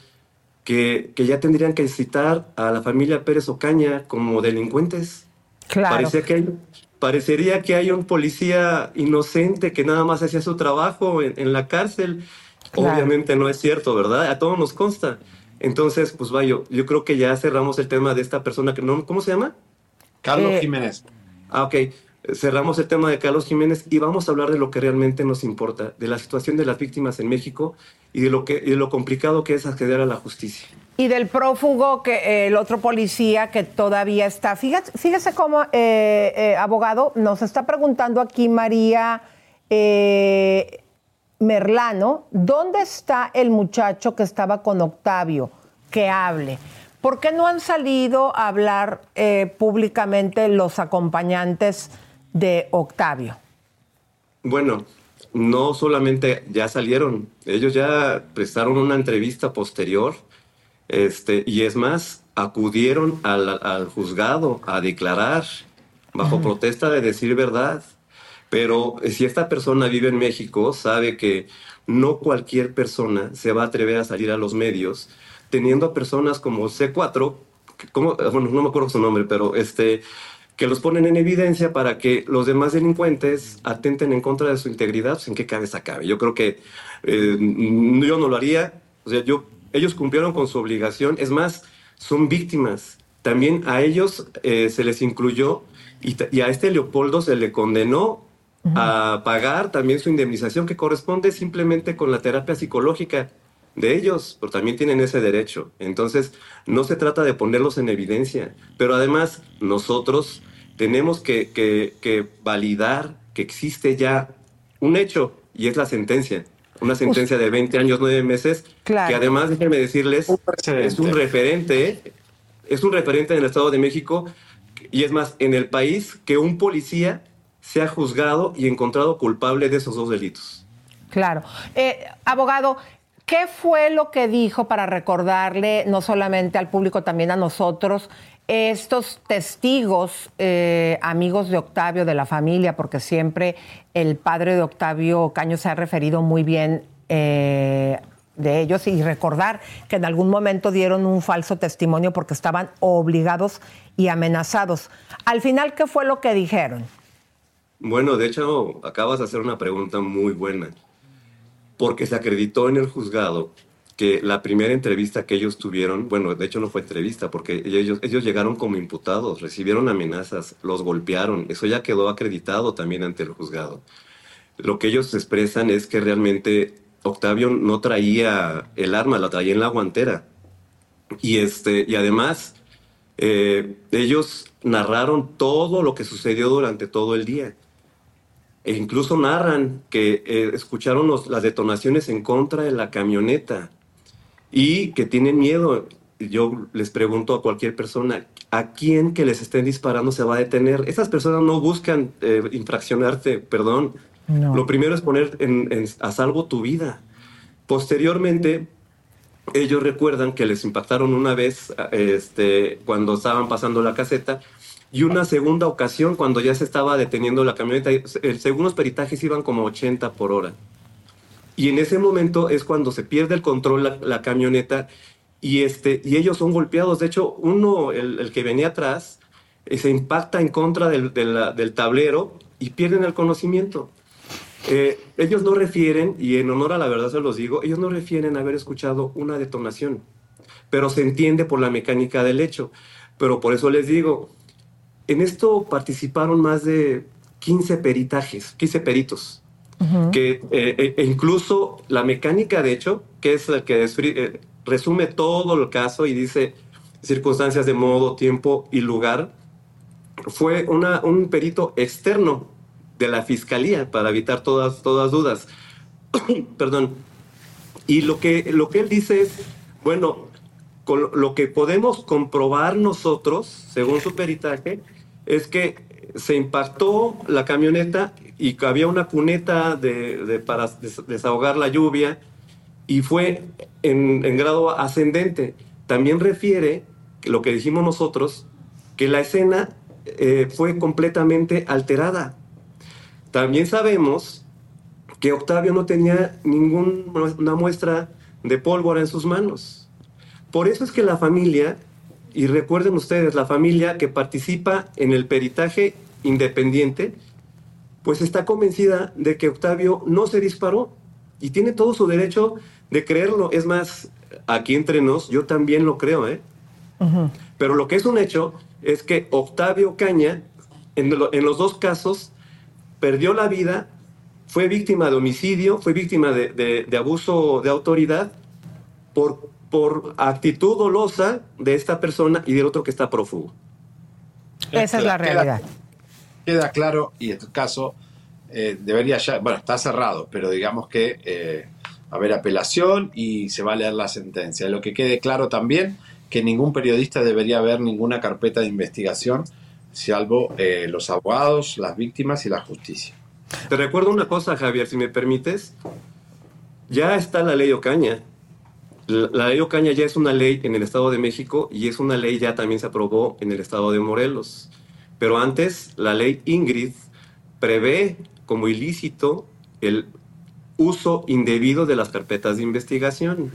que, que ya tendrían que citar a la familia Pérez Ocaña como delincuentes. Claro. Parecía que hay, parecería que hay un policía inocente que nada más hacía su trabajo en, en la cárcel. Claro. Obviamente no es cierto, ¿verdad? A todos nos consta. Entonces, pues vaya, yo creo que ya cerramos el tema de esta persona que no, ¿cómo se llama? Carlos Eh, Jiménez. Ah, ok. Cerramos el tema de Carlos Jiménez y vamos a hablar de lo que realmente nos importa, de la situación de las víctimas en México y de lo, que, y de lo complicado que es acceder a la justicia. Y del prófugo, que eh, el otro policía que todavía está. Fíjate, fíjese cómo, eh, eh, abogado, nos está preguntando aquí María eh, Merlano, ¿dónde está el muchacho que estaba con Octavio? Que hable. ¿Por qué no han salido a hablar eh, públicamente los acompañantes de Octavio? Bueno, no solamente ya salieron, ellos ya prestaron una entrevista posterior, este, y es más, acudieron al, al juzgado a declarar bajo protesta de decir verdad. Pero si esta persona vive en México, sabe que no cualquier persona se va a atrever a salir a los medios, teniendo a personas como C4, que- como, bueno, no me acuerdo su nombre, pero este, que los ponen en evidencia para que los demás delincuentes atenten en contra de su integridad, pues, ¿en qué cabeza cabe? Yo creo que eh, yo no lo haría. O sea, yo, ellos cumplieron con su obligación. Es más, son víctimas. También a ellos eh, se les incluyó y a este Leopoldo se le condenó a pagar también su indemnización que corresponde simplemente con la terapia psicológica de ellos, pero también tienen ese derecho. Entonces, no se trata de ponerlos en evidencia, pero además nosotros tenemos que, que- que validar que existe ya un hecho y es la sentencia. Una sentencia de 20 años, 9 meses, Claro. que además, déjenme decirles, es un referente, es un referente en el Estado de México y es más, en el país que un policía sea juzgado y encontrado culpable de esos dos delitos. Claro. Eh, abogado, ¿qué fue lo que dijo para recordarle no solamente al público, también a nosotros, estos testigos, eh, amigos de Octavio, de la familia, porque siempre el padre de Octavio Caño se ha referido muy bien eh, de ellos y recordar que en algún momento dieron un falso testimonio porque estaban obligados y amenazados. Al final, ¿qué fue lo que dijeron? Bueno, de hecho, acabas de hacer una pregunta muy buena, porque se acreditó en el juzgado que la primera entrevista que ellos tuvieron, bueno, de hecho no fue entrevista, porque ellos, ellos llegaron como imputados, recibieron amenazas, los golpearon, eso ya quedó acreditado también ante el juzgado. Lo que ellos expresan es que realmente Octavio no traía el arma, la traía en la guantera. Y, este, y además, eh, ellos narraron todo lo que sucedió durante todo el día. E incluso narran que eh, escucharon los- las detonaciones en contra de la camioneta y que tienen miedo. Yo les pregunto a cualquier persona, ¿a quién que les estén disparando se va a detener? Esas personas no buscan eh, infraccionarte, perdón. Lo primero es poner en- en- a salvo tu vida. Posteriormente, ellos recuerdan que les impactaron una vez este, cuando estaban pasando la caseta y una segunda ocasión cuando ya se estaba deteniendo la camioneta. Según los peritajes iban como 80 por hora. Y en ese momento es cuando se pierde el control la, la camioneta y, este, y ellos son golpeados. De hecho, uno, el, el que venía atrás, eh, se impacta en contra del, de la- del tablero y pierden el conocimiento. Eh, ellos no refieren, y en honor a la verdad se los digo, ellos no refieren haber escuchado una detonación, pero se entiende por la mecánica del hecho. Pero por eso les digo, en esto participaron más de 15 peritajes, 15 peritos, que eh, eh, e incluso la mecánica de hecho, que es el que eh, resume todo el caso y dice circunstancias de modo, tiempo y lugar, fue una, un perito externo de la fiscalía para evitar todas, todas dudas. Perdón. Y lo que, lo que él dice es, bueno, lo que podemos comprobar nosotros, según su peritaje, es que se impactó la camioneta y que había una cuneta de, para des- desahogar la lluvia y fue en, grado ascendente. También refiere lo que dijimos nosotros, que la escena eh, fue completamente alterada. También sabemos que Octavio no tenía ninguna muestra de pólvora en sus manos. Por eso es que la familia, y recuerden ustedes, la familia que participa en el peritaje independiente, pues está convencida de que Octavio no se disparó y tiene todo su derecho de creerlo. Es más, aquí entre nos, yo también lo creo, ¿eh? Pero lo que es un hecho es que Octavio Caña, en, lo- en los dos casos, perdió la vida, fue víctima de homicidio, fue víctima de, de- de abuso de autoridad por, por actitud dolosa de esta persona y del otro que está prófugo. Esa es la realidad. Queda claro, y en tu caso, eh, debería ya, bueno, está cerrado, pero digamos que eh, va a haber apelación y se va a leer la sentencia. Lo que quede claro también, que ningún periodista debería ver ninguna carpeta de investigación, salvo eh, los abogados, las víctimas y la justicia. Te recuerdo una cosa, Javier, si me permites. Ya está la ley Ocaña. La, la ley Ocaña ya es una ley en el Estado de México y es una ley ya también se aprobó en el Estado de Morelos. Pero antes, la ley Ingrid prevé como ilícito el uso indebido de las carpetas de investigación.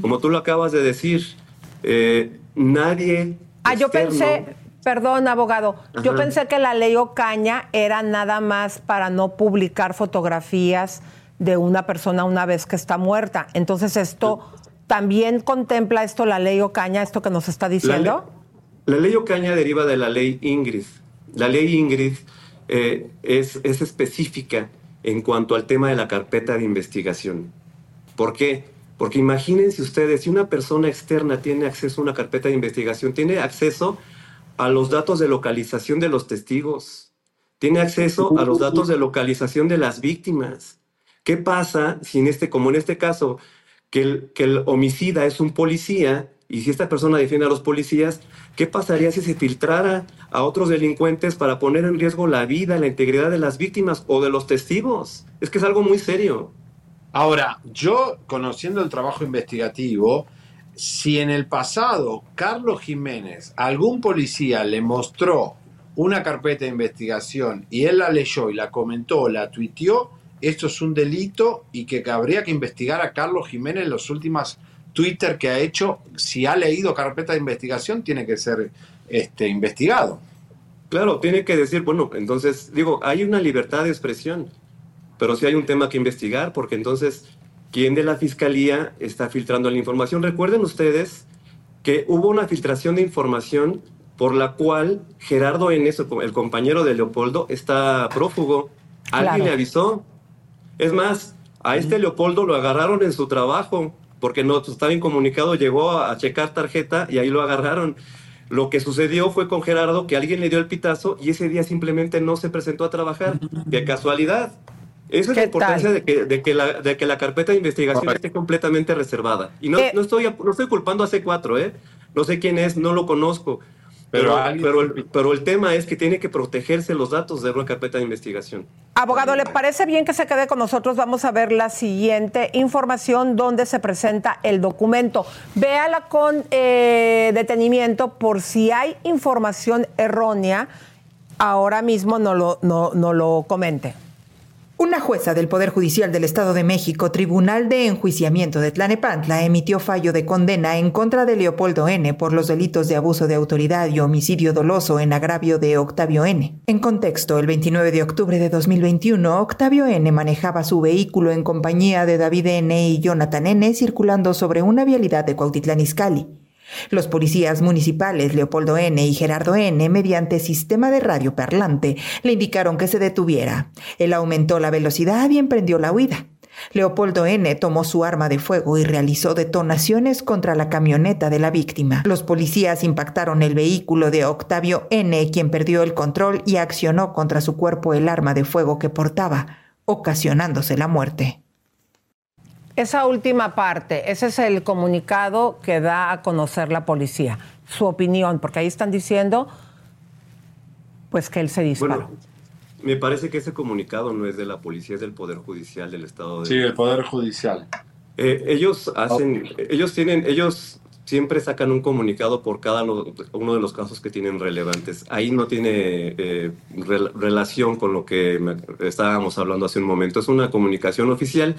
Como tú lo acabas de decir, eh, nadie... Ah, yo pensé, perdón, abogado, yo pensé que la ley Ocaña era nada más para no publicar fotografías de una persona una vez que está muerta. Entonces, esto también contempla esto la ley Ocaña, esto que nos está diciendo. La ley Ocaña deriva de la ley Ingrid. La ley Ingrid eh, es, es específica en cuanto al tema de la carpeta de investigación. ¿Por qué? Porque imagínense ustedes, si una persona externa tiene acceso a una carpeta de investigación, tiene acceso a los datos de localización de los testigos, tiene acceso a los datos de localización de las víctimas. ¿Qué pasa si en este, como en este caso, que el, que el homicida es un policía y si esta persona defiende a los policías, ¿qué pasaría si se filtrara a otros delincuentes para poner en riesgo la vida, la integridad de las víctimas o de los testigos? Es que es algo muy serio. Ahora, yo conociendo el trabajo investigativo, si en el pasado Carlos Jiménez, algún policía le mostró una carpeta de investigación y él la leyó y la comentó, la tuiteó, esto es un delito y que habría que investigar a Carlos Jiménez en los últimos Twitter que ha hecho. Si ha leído carpeta de investigación, tiene que ser este, investigado. Claro, tiene que decir, bueno, entonces, digo, hay una libertad de expresión, pero sí hay un tema que investigar, porque entonces, ¿quién de la fiscalía está filtrando la información? Recuerden ustedes que hubo una filtración de información por la cual Gerardo N., su- el compañero de Leopoldo, está prófugo. Alguien Claro. le avisó. Es más, a este Leopoldo lo agarraron en su trabajo, porque no estaba incomunicado, llegó a, a checar tarjeta y ahí lo agarraron. Lo que sucedió fue con Gerardo que alguien le dio el pitazo y ese día simplemente no se presentó a trabajar. De casualidad. Esa es la importancia de que, de, que la, de que la carpeta de investigación esté completamente reservada. Y no, no, estoy, no estoy culpando a C4, ¿eh? No sé quién es, no lo conozco. Pero, Pero pero, alguien- el, pero el tema es que tiene que protegerse los datos de una carpeta de investigación. Abogado, ¿le parece bien que se quede con nosotros? Vamos a ver la siguiente información donde se presenta el documento. Véala con eh, detenimiento por si hay información errónea. Ahora mismo no lo, no, no lo comente. Una jueza del Poder Judicial del Estado de México, Tribunal de Enjuiciamiento de Tlanepantla, emitió fallo de condena en contra de Leopoldo N. por los delitos de abuso de autoridad y homicidio doloso en agravio de Octavio N. En contexto, el 29 de octubre de 2021, Octavio N. manejaba su vehículo en compañía de David N. y Jonathan N. circulando sobre una vialidad de Cuautitlán Izcalli. Los policías municipales Leopoldo N. y Gerardo N., mediante sistema de radio parlante, le indicaron que se detuviera. Él aumentó la velocidad y emprendió la huida. Leopoldo N. tomó su arma de fuego y realizó detonaciones contra la camioneta de la víctima. Los policías impactaron el vehículo de Octavio N., quien perdió el control y accionó contra su cuerpo el arma de fuego que portaba, ocasionándose la muerte. Esa última parte, ese es el comunicado que da a conocer la policía. Su opinión, porque ahí están diciendo pues que él se disparó. Bueno, me parece que ese comunicado no es de la policía, es del Poder Judicial del Estado de Sí, el Poder Judicial. Eh, ellos hacen, ellos tienen, ellos siempre sacan un comunicado por cada lo- uno de los casos que tienen relevantes. Ahí no tiene eh, rel- relación con lo que me- estábamos hablando hace un momento. Es una comunicación oficial.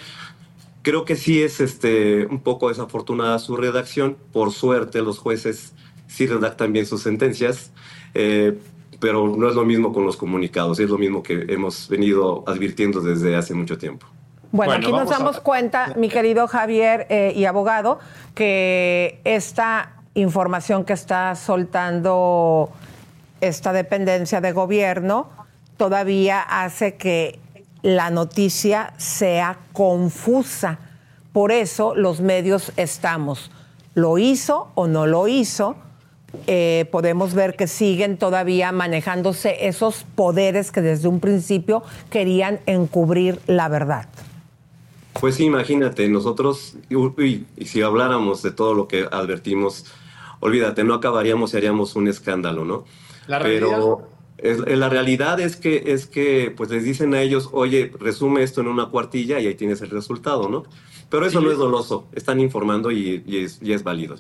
Creo que sí es este, un poco desafortunada su redacción. Por suerte, los jueces sí redactan bien sus sentencias, eh, pero no es lo mismo con los comunicados. Es lo mismo que hemos venido advirtiendo desde hace mucho tiempo. Bueno, Bueno, aquí nos a- damos cuenta, mi querido Javier eh, y abogado, que esta información que está soltando esta dependencia de gobierno todavía hace que la noticia sea confusa. Por eso los medios estamos. ¿Lo hizo o no lo hizo? Eh, podemos ver que siguen todavía manejándose esos poderes que desde un principio querían encubrir la verdad. Pues sí, imagínate, nosotros, uy, y si habláramos de todo lo que advertimos, olvídate, no acabaríamos y haríamos un escándalo, ¿no? La realidad- Pero es- la realidad es que, es que, pues les dicen a ellos, oye, resume esto en una cuartilla y ahí tienes el resultado, ¿no? Pero eso Sí. no es doloso, están informando y, y es, y es válido.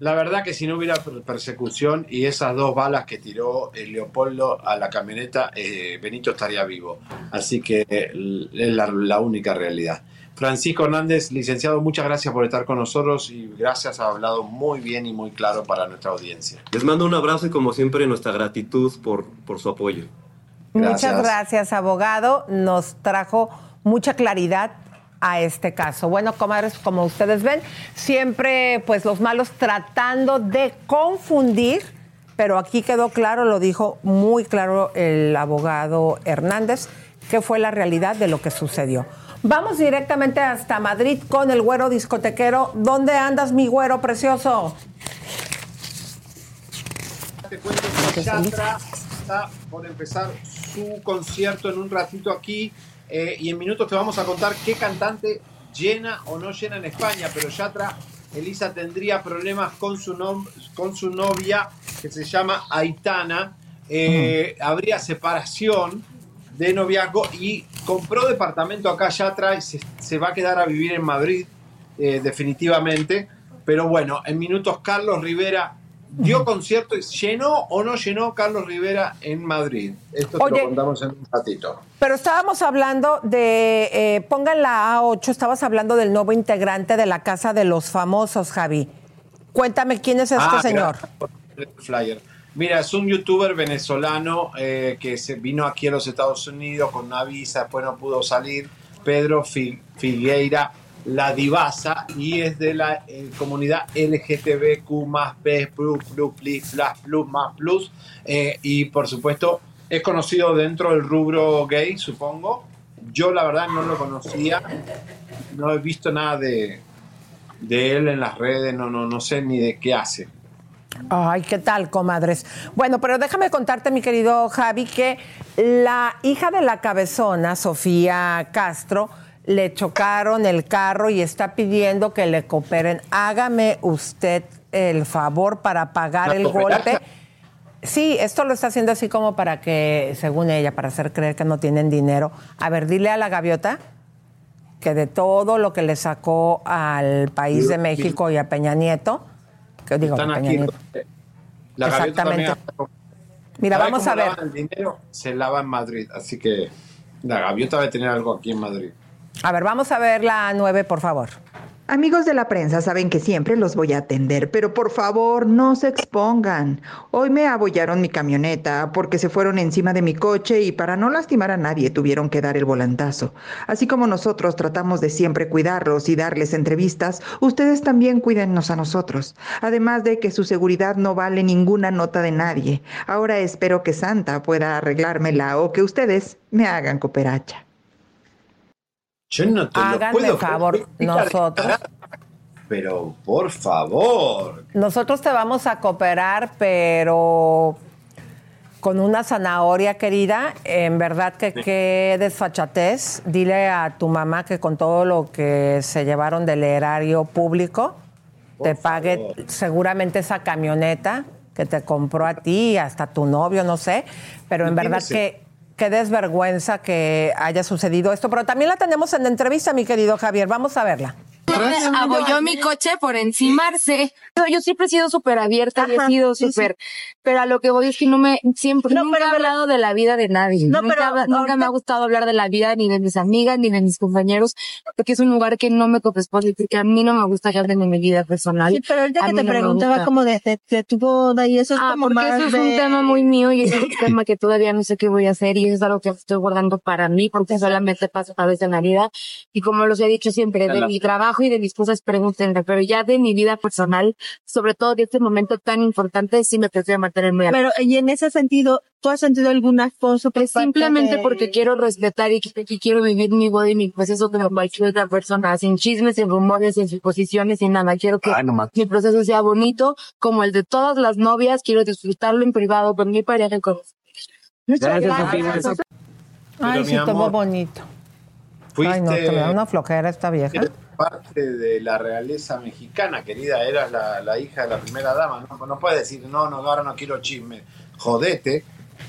La verdad que si no hubiera per- persecución y esas dos balas que tiró el Leopoldo a la camioneta, eh, Benito estaría vivo. Así que eh, es la, la única realidad. Francisco Hernández, licenciado, muchas gracias por estar con nosotros y gracias, ha hablado muy bien y muy claro para nuestra audiencia. Les mando un abrazo y como siempre nuestra gratitud por, por su apoyo. Muchas gracias, abogado. Nos trajo mucha claridad a este caso. Bueno, comadres, como ustedes ven, siempre pues los malos tratando de confundir, pero aquí quedó claro, lo dijo muy claro el abogado Hernández, que fue la realidad de lo que sucedió. Vamos directamente hasta Madrid con el güero discotequero. ¿Dónde andas, mi güero precioso? Te cuento que Yatra está por empezar su concierto en un ratito aquí eh, y en minutos te vamos a contar qué cantante llena o no llena en España, pero Yatra, Elisa tendría problemas con su, con su novia que se llama Aitana, Eh, habría separación de noviazgo y compró departamento acá Yatra y se, se va a quedar a vivir en Madrid eh, definitivamente, pero bueno, en minutos Carlos Rivera dio concierto y llenó o no llenó Carlos Rivera en Madrid. Esto te lo contamos en un ratito. Pero estábamos hablando de, eh, pongan la A8, estabas hablando del nuevo integrante de la Casa de los Famosos, Javi. Cuéntame quién es este Ah, señor. flyer. Mira, es un youtuber venezolano eh, que se vino aquí a los Estados Unidos con una visa, después no pudo salir. Pedro Fi- Figueira, la divasa, y es de la eh, comunidad LGTBQ más plus, plus, plus, plus, plus, más plus. eh, y por supuesto, es conocido dentro del rubro gay, supongo. Yo la verdad no lo conocía, no he visto nada de, de él en las redes, no, no, no sé ni de qué hace. Ay, ¿qué tal, comadres? Bueno, pero déjame contarte, mi querido Javi, que la hija de la cabezona, Sofía Castro, le chocaron el carro y está pidiendo que le cooperen. Hágame usted el favor para pagar ¿La el golpe. Sí, esto lo está haciendo así como para que, según ella, para hacer creer que no tienen dinero. A ver, dile a la gaviota que de todo lo que le sacó al país de México y a Peña Nieto, que digo, Están aquí. Nieto, La Exactamente. Mira, ¿Sabe vamos a ver. El dinero se lava en Madrid, así que La gaviota debe tener algo aquí en Madrid. A ver, vamos a ver la 9, por favor. Amigos de la prensa saben que siempre los voy a atender, pero por favor no se expongan. Hoy me abollaron mi camioneta porque se fueron encima de mi coche y para no lastimar a nadie tuvieron que dar el volantazo. Así como nosotros tratamos de siempre cuidarlos y darles entrevistas, ustedes también cuídennos a nosotros. Además de que su seguridad no vale ninguna nota de nadie. Ahora espero que Santa pueda arreglármela o que ustedes me hagan cooperacha. Yo no te Háganme lo puedo favor, nosotros. Pero por favor. Nosotros te vamos a cooperar, pero con una zanahoria querida, en verdad que qué desfachatez. Dile a tu mamá que con todo lo que se llevaron del erario público, te pague seguramente esa camioneta que te compró a ti, hasta tu novio, no sé. Pero en verdad que qué desvergüenza que haya sucedido esto. Pero también la tenemos en entrevista, mi querido Javier. Vamos a verla. Abolló mi coche por encimarse. Yo, siempre he sido súper abierta y he sido sí, súper, pero a lo que voy es que no me, siempre, No, nunca pero- he hablado de la vida de nadie. No, nunca, pero habla- nunca me ha gustado hablar de la vida ni de mis amigas ni de mis compañeros, porque es un lugar que no me corresponde, porque a mí no me gusta que hablen de mi vida personal. Sí, pero ahorita A que te no preguntaba como de, de- de tu boda y eso es Ah, como porque más eso es de- un tema muy mío y es un tema que todavía no sé qué voy a hacer y eso es algo que estoy guardando para mí porque solamente pasa una vez en la vida y como los he dicho siempre, de Ala. mi trabajo y de mis cosas pregúntenme, pero ya de mi vida personal, sobre todo de este momento tan importante, sí me prefiero muy Pero, y en ese sentido, ¿tú has sentido algún acoso por Simplemente de- porque quiero respetar y que, que quiero vivir mi boda y mi proceso como cualquier otra persona, sin chismes, sin rumores, sin suposiciones, sin nada. Quiero que mi proceso sea bonito, como el de todas las novias. Quiero disfrutarlo en privado con mi pareja y con Muchas gracias. Ay, sí, amor, bonito. Fuiste Ay, no, te me da una flojera esta vieja. Parte de la realeza mexicana, querida. Eras la, la hija de la primera dama. No, no puedes decir, no, no, ahora no quiero chisme. Jodete.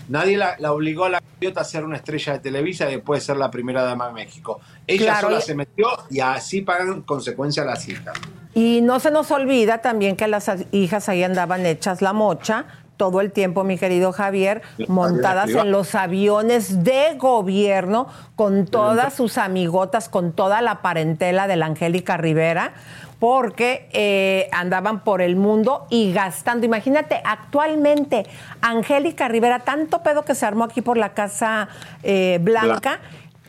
Nadie la, la obligó a la gaviota a ser una estrella de Televisa y después ser la primera dama de México. Ella Claro, sola y- se metió y así pagan consecuencia las hijas. Y no se nos olvida también que las hijas ahí andaban hechas la mocha todo el tiempo, mi querido Javier, montadas en los aviones de gobierno con todas sus amigotas, con toda la parentela de la Angélica Rivera, porque eh, andaban por el mundo y gastando. Imagínate, actualmente Angélica Rivera, tanto pedo que se armó aquí por la Casa eh, Blanca,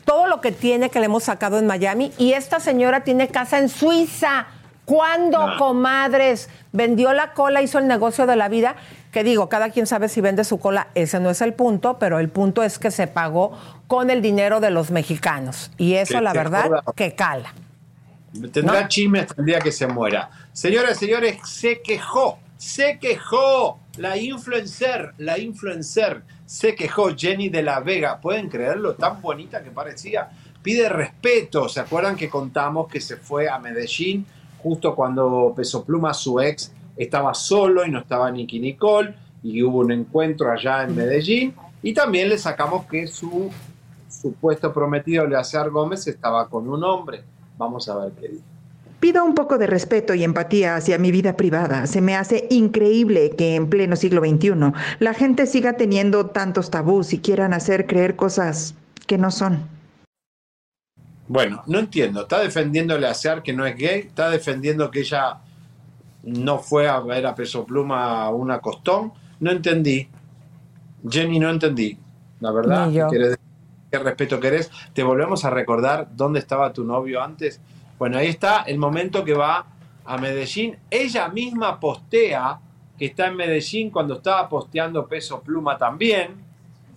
todo lo que tiene que le hemos sacado en Miami y esta señora tiene casa en Suiza. ¿Cuándo, comadres? Vendió la cola, hizo el negocio de la vida. Que digo, cada quien sabe si vende su cola, ese no es el punto, pero el punto es que se pagó con el dinero de los mexicanos. Y eso, Que la verdad, joda. que cala. Tendrá ¿No? chisme hasta el día que se muera. Señoras y señores, se quejó, se quejó la influencer, la influencer, se quejó Jenny de la Vega. ¿Pueden creerlo? Tan bonita que parecía. Pide respeto. ¿Se acuerdan que contamos que se fue a Medellín justo cuando Peso Pluma, su ex, estaba solo y no estaba Nicky Nicole? Y hubo un encuentro allá en Medellín. Y también le sacamos que su supuesto prometido, Leazar Gómez, estaba con un hombre. Vamos a ver qué dice. Pido un poco de respeto y empatía hacia mi vida privada. Se me hace increíble que en pleno siglo XXI la gente siga teniendo tantos tabús y quieran hacer creer cosas que no son. Bueno, no entiendo. Está defendiendo a Leazar que no es gay. Está defendiendo que ella no fue a ver a Peso Pluma una costón. No entendí. Jenny, no entendí. La verdad, Ni yo. ¿qué, querés- qué respeto querés? Te volvemos a recordar dónde estaba tu novio antes. Bueno, ahí está el momento que va a Medellín. Ella misma postea que está en Medellín cuando estaba posteando Peso Pluma también.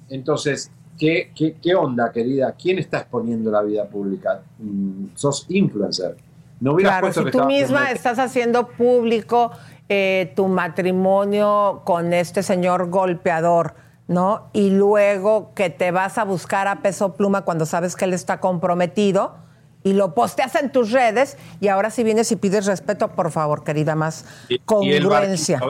Entonces, ¿qué, qué, qué onda, querida? ¿Quién está exponiendo la vida pública? Mm, sos influencer. No hubieras Claro, puesto si que tú misma estás haciendo público eh, tu matrimonio con este señor golpeador, ¿no? Y luego que te vas a buscar a peso pluma cuando sabes que él está comprometido y lo posteas en tus redes y ahora si vienes y pides respeto, por favor, querida, más Y- y el congruencia.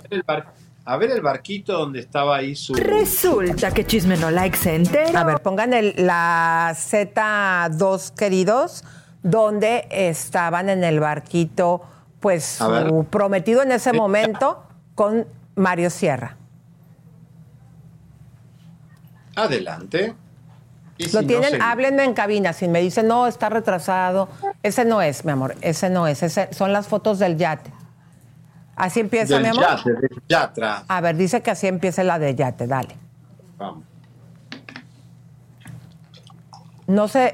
a, ver el barquito donde estaba ahí su... Resulta que Chisme No Like se. A ver, pongan el- la Z2, queridos, donde estaban en el barquito, pues su prometido en ese momento con Mario Sierra. Adelante. Lo no tienen, se- háblenme en cabina. Si me dicen, no, está retrasado. Ese no es, mi amor. Ese no es. Ese, son las fotos del yate. Así empieza, Del mi amor. yate, del yatra. A ver, dice que así empieza la de yate. Dale. Vamos. No sé.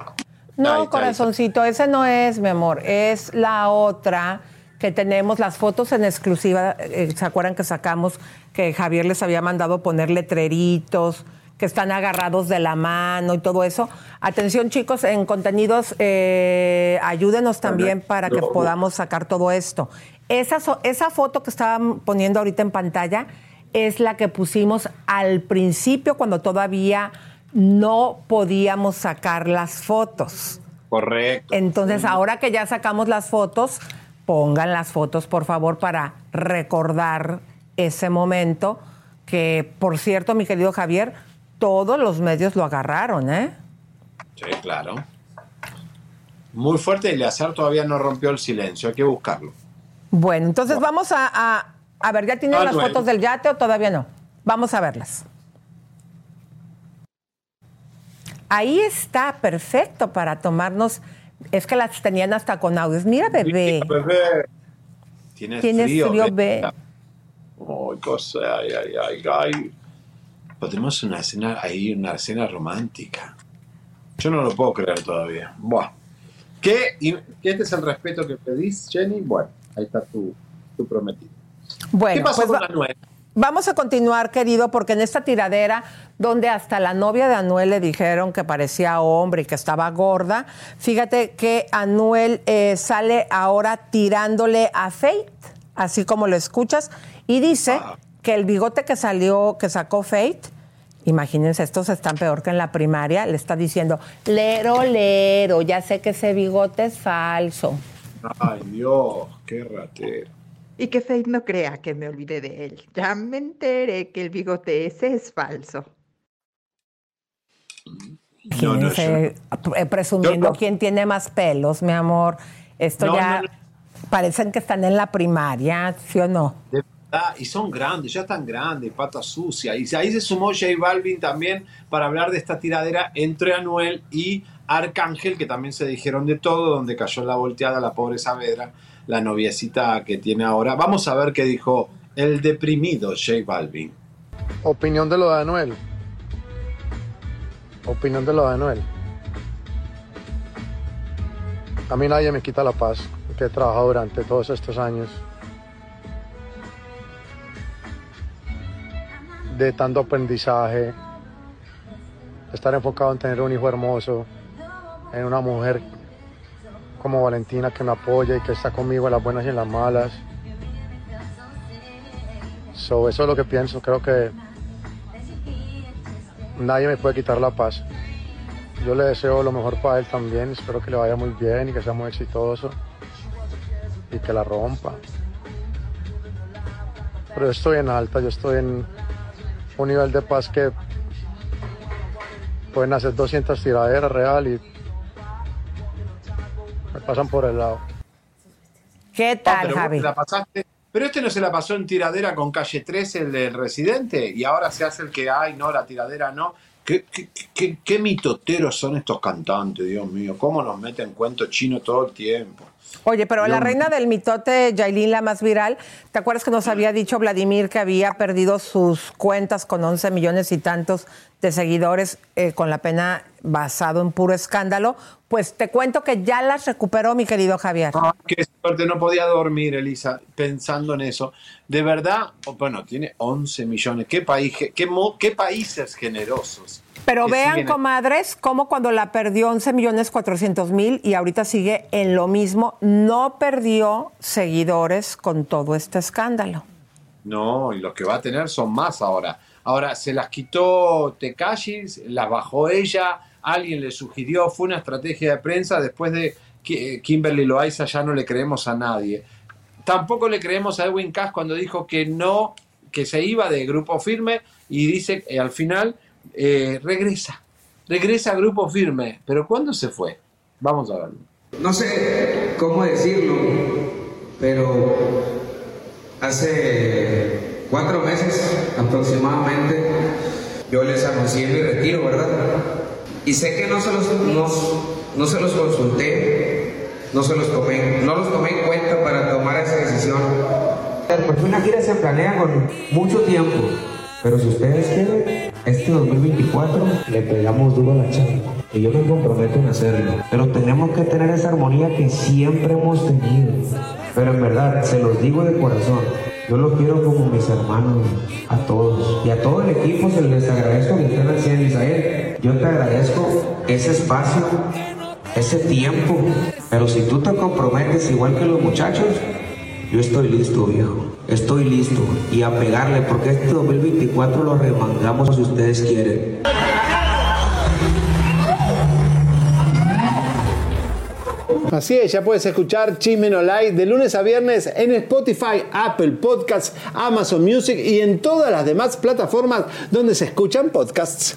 No, Ahí corazoncito, ese no es, mi amor. Es la otra que tenemos, las fotos en exclusiva. eh, ¿Se acuerdan que sacamos que Javier les había mandado poner letreritos? que están agarrados de la mano y todo eso. Atención chicos, en contenidos, eh, ayúdenos también para que No. podamos sacar todo esto. Esa, esa foto que estaban poniendo ahorita en pantalla es la que pusimos al principio cuando todavía no podíamos sacar las fotos. Correcto. Entonces, ahora que ya sacamos las fotos, pongan las fotos, por favor, para recordar ese momento que, por cierto, mi querido Javier, todos los medios lo agarraron, ¿eh? Sí, claro. Muy fuerte y Eleazar todavía no rompió el silencio, hay que buscarlo. Bueno, entonces vamos a, a, a ver, ¿ya tienen Ah, las bueno. fotos del yate o todavía no? Vamos a verlas. Ahí está, perfecto para tomarnos. Es que las tenían hasta con audios. Mira, bebé. Bebé. Tienes, Tienes frío, frío, ve. ve. Ay, cosa, ay, ay, ay, ay. Podemos una escena ahí, una escena romántica. Yo no lo puedo creer todavía. Buah. ¿Qué? ¿Y ¿Este es el respeto que pedís, Jenny? Bueno, ahí está tu, tu prometido. Bueno, ¿Qué pasó pues con va- Anuel? Vamos a continuar, querido, porque en esta tiradera, donde hasta la novia de Anuel le dijeron que parecía hombre y que estaba gorda, fíjate que Anuel eh, sale ahora tirándole a Faith, así como lo escuchas, y dice que el bigote que salió, que sacó Faith, imagínense, estos están peor que en la primaria, le está diciendo, lero, lero, ya sé que ese bigote es falso. Ay, Dios, qué ratero. Y que Faith no crea que me olvidé de él. Ya me enteré que el bigote ese es falso. No, no, eh, presumiendo Yo no. quién tiene más pelos, mi amor. Esto No, ya no, no. parecen que están en la primaria, ¿sí o no? De verdad, y son grandes, ya están grandes, pata sucia. Y ahí se sumó J Balvin también para hablar de esta tiradera entre Anuel y Arcángel, que también se dijeron de todo, donde cayó la volteada la pobre Saavedra, la noviecita que tiene ahora. Vamos a ver qué dijo el deprimido J Balvin. Opinión de lo de Anuel. Opinión de lo de Anuel. A mí nadie me quita la paz que he trabajado durante todos estos años. De tanto aprendizaje, estar enfocado en tener un hijo hermoso, en una mujer como Valentina que me apoya y que está conmigo en las buenas y en las malas. So, eso es lo que pienso. Creo que nadie me puede quitar la paz. Yo le deseo lo mejor para él también. Espero que le vaya muy bien y que sea muy exitoso y que la rompa. Pero yo estoy en alta, yo estoy en un nivel de paz que pueden hacer 200 tiraderas real y me pasan por el lado. ¿Qué Ah, tal, Javi? la pasaste. Pero este no se la pasó en tiradera con calle 13, el del residente, y ahora se hace el que, ay, no, la tiradera no. ¿Qué, qué, qué- qué mitoteros son estos cantantes, Dios mío? ¿Cómo nos meten cuento chino todo el tiempo? Oye, pero la reina del mitote, Yailin, la más viral, ¿te acuerdas que nos había dicho Vladimir que había perdido sus cuentas con 11 millones y tantos de seguidores eh, con la pena basado en puro escándalo? Pues te cuento que ya las recuperó, mi querido Javier. Qué suerte, no podía dormir, Elisa, pensando en eso. De verdad, bueno, tiene 11 millones. ¿Qué, país, qué, qué países generosos? Pero vean, siguen- comadres, cómo cuando la perdió 11 millones 400 mil y ahorita sigue en lo mismo, no perdió seguidores con todo este escándalo. No, y los que va a tener son más ahora. Ahora, se las quitó Tekashi, las bajó ella, alguien le sugirió, fue una estrategia de prensa. Después de Ki- Kimberly Loaiza ya no le creemos a nadie. Tampoco le creemos a Edwin Cass cuando dijo que no, que se iba de Grupo Firme y dice que al final eh, regresa. Regresa a Grupo Firme. ¿Pero cuándo se fue? Vamos a verlo. no sé cómo decirlo, pero hace cuatro meses aproximadamente yo les anuncié mi retiro, ¿verdad? Y sé que no se los, no, no se los consulté, no se los tomé, no los tomé en cuenta para tomar esa decisión. Porque una gira se planea con mucho tiempo. Pero si ustedes quieren, este 2024 le pegamos duro a la chamba. Y yo me comprometo en hacerlo. Pero tenemos que tener esa armonía que siempre hemos tenido. Pero en verdad, se los digo de corazón. Yo los quiero como mis hermanos, a todos. Y a todo el equipo se les agradezco que estén 100, Israel. Yo te agradezco ese espacio, ese tiempo. Pero si tú te comprometes igual que los muchachos, yo estoy listo, viejo. Estoy listo. Y a pegarle, porque este 2024 lo remangamos si ustedes quieren. Así es, ya puedes escuchar Chismen Online de lunes a viernes en Spotify, Apple Podcasts, Amazon Music y en todas las demás plataformas donde se escuchan podcasts.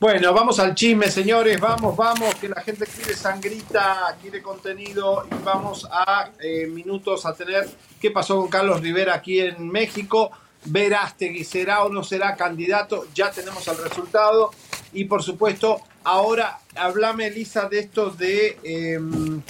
Bueno, vamos al chisme, señores. Vamos, vamos, que la gente quiere sangrita, quiere contenido y vamos a eh, minutos a tener qué pasó con Carlos Rivera aquí en México. Verástegui, ¿será o no será candidato? Ya tenemos el resultado. Y por supuesto, ahora háblame, Elisa, de esto de em,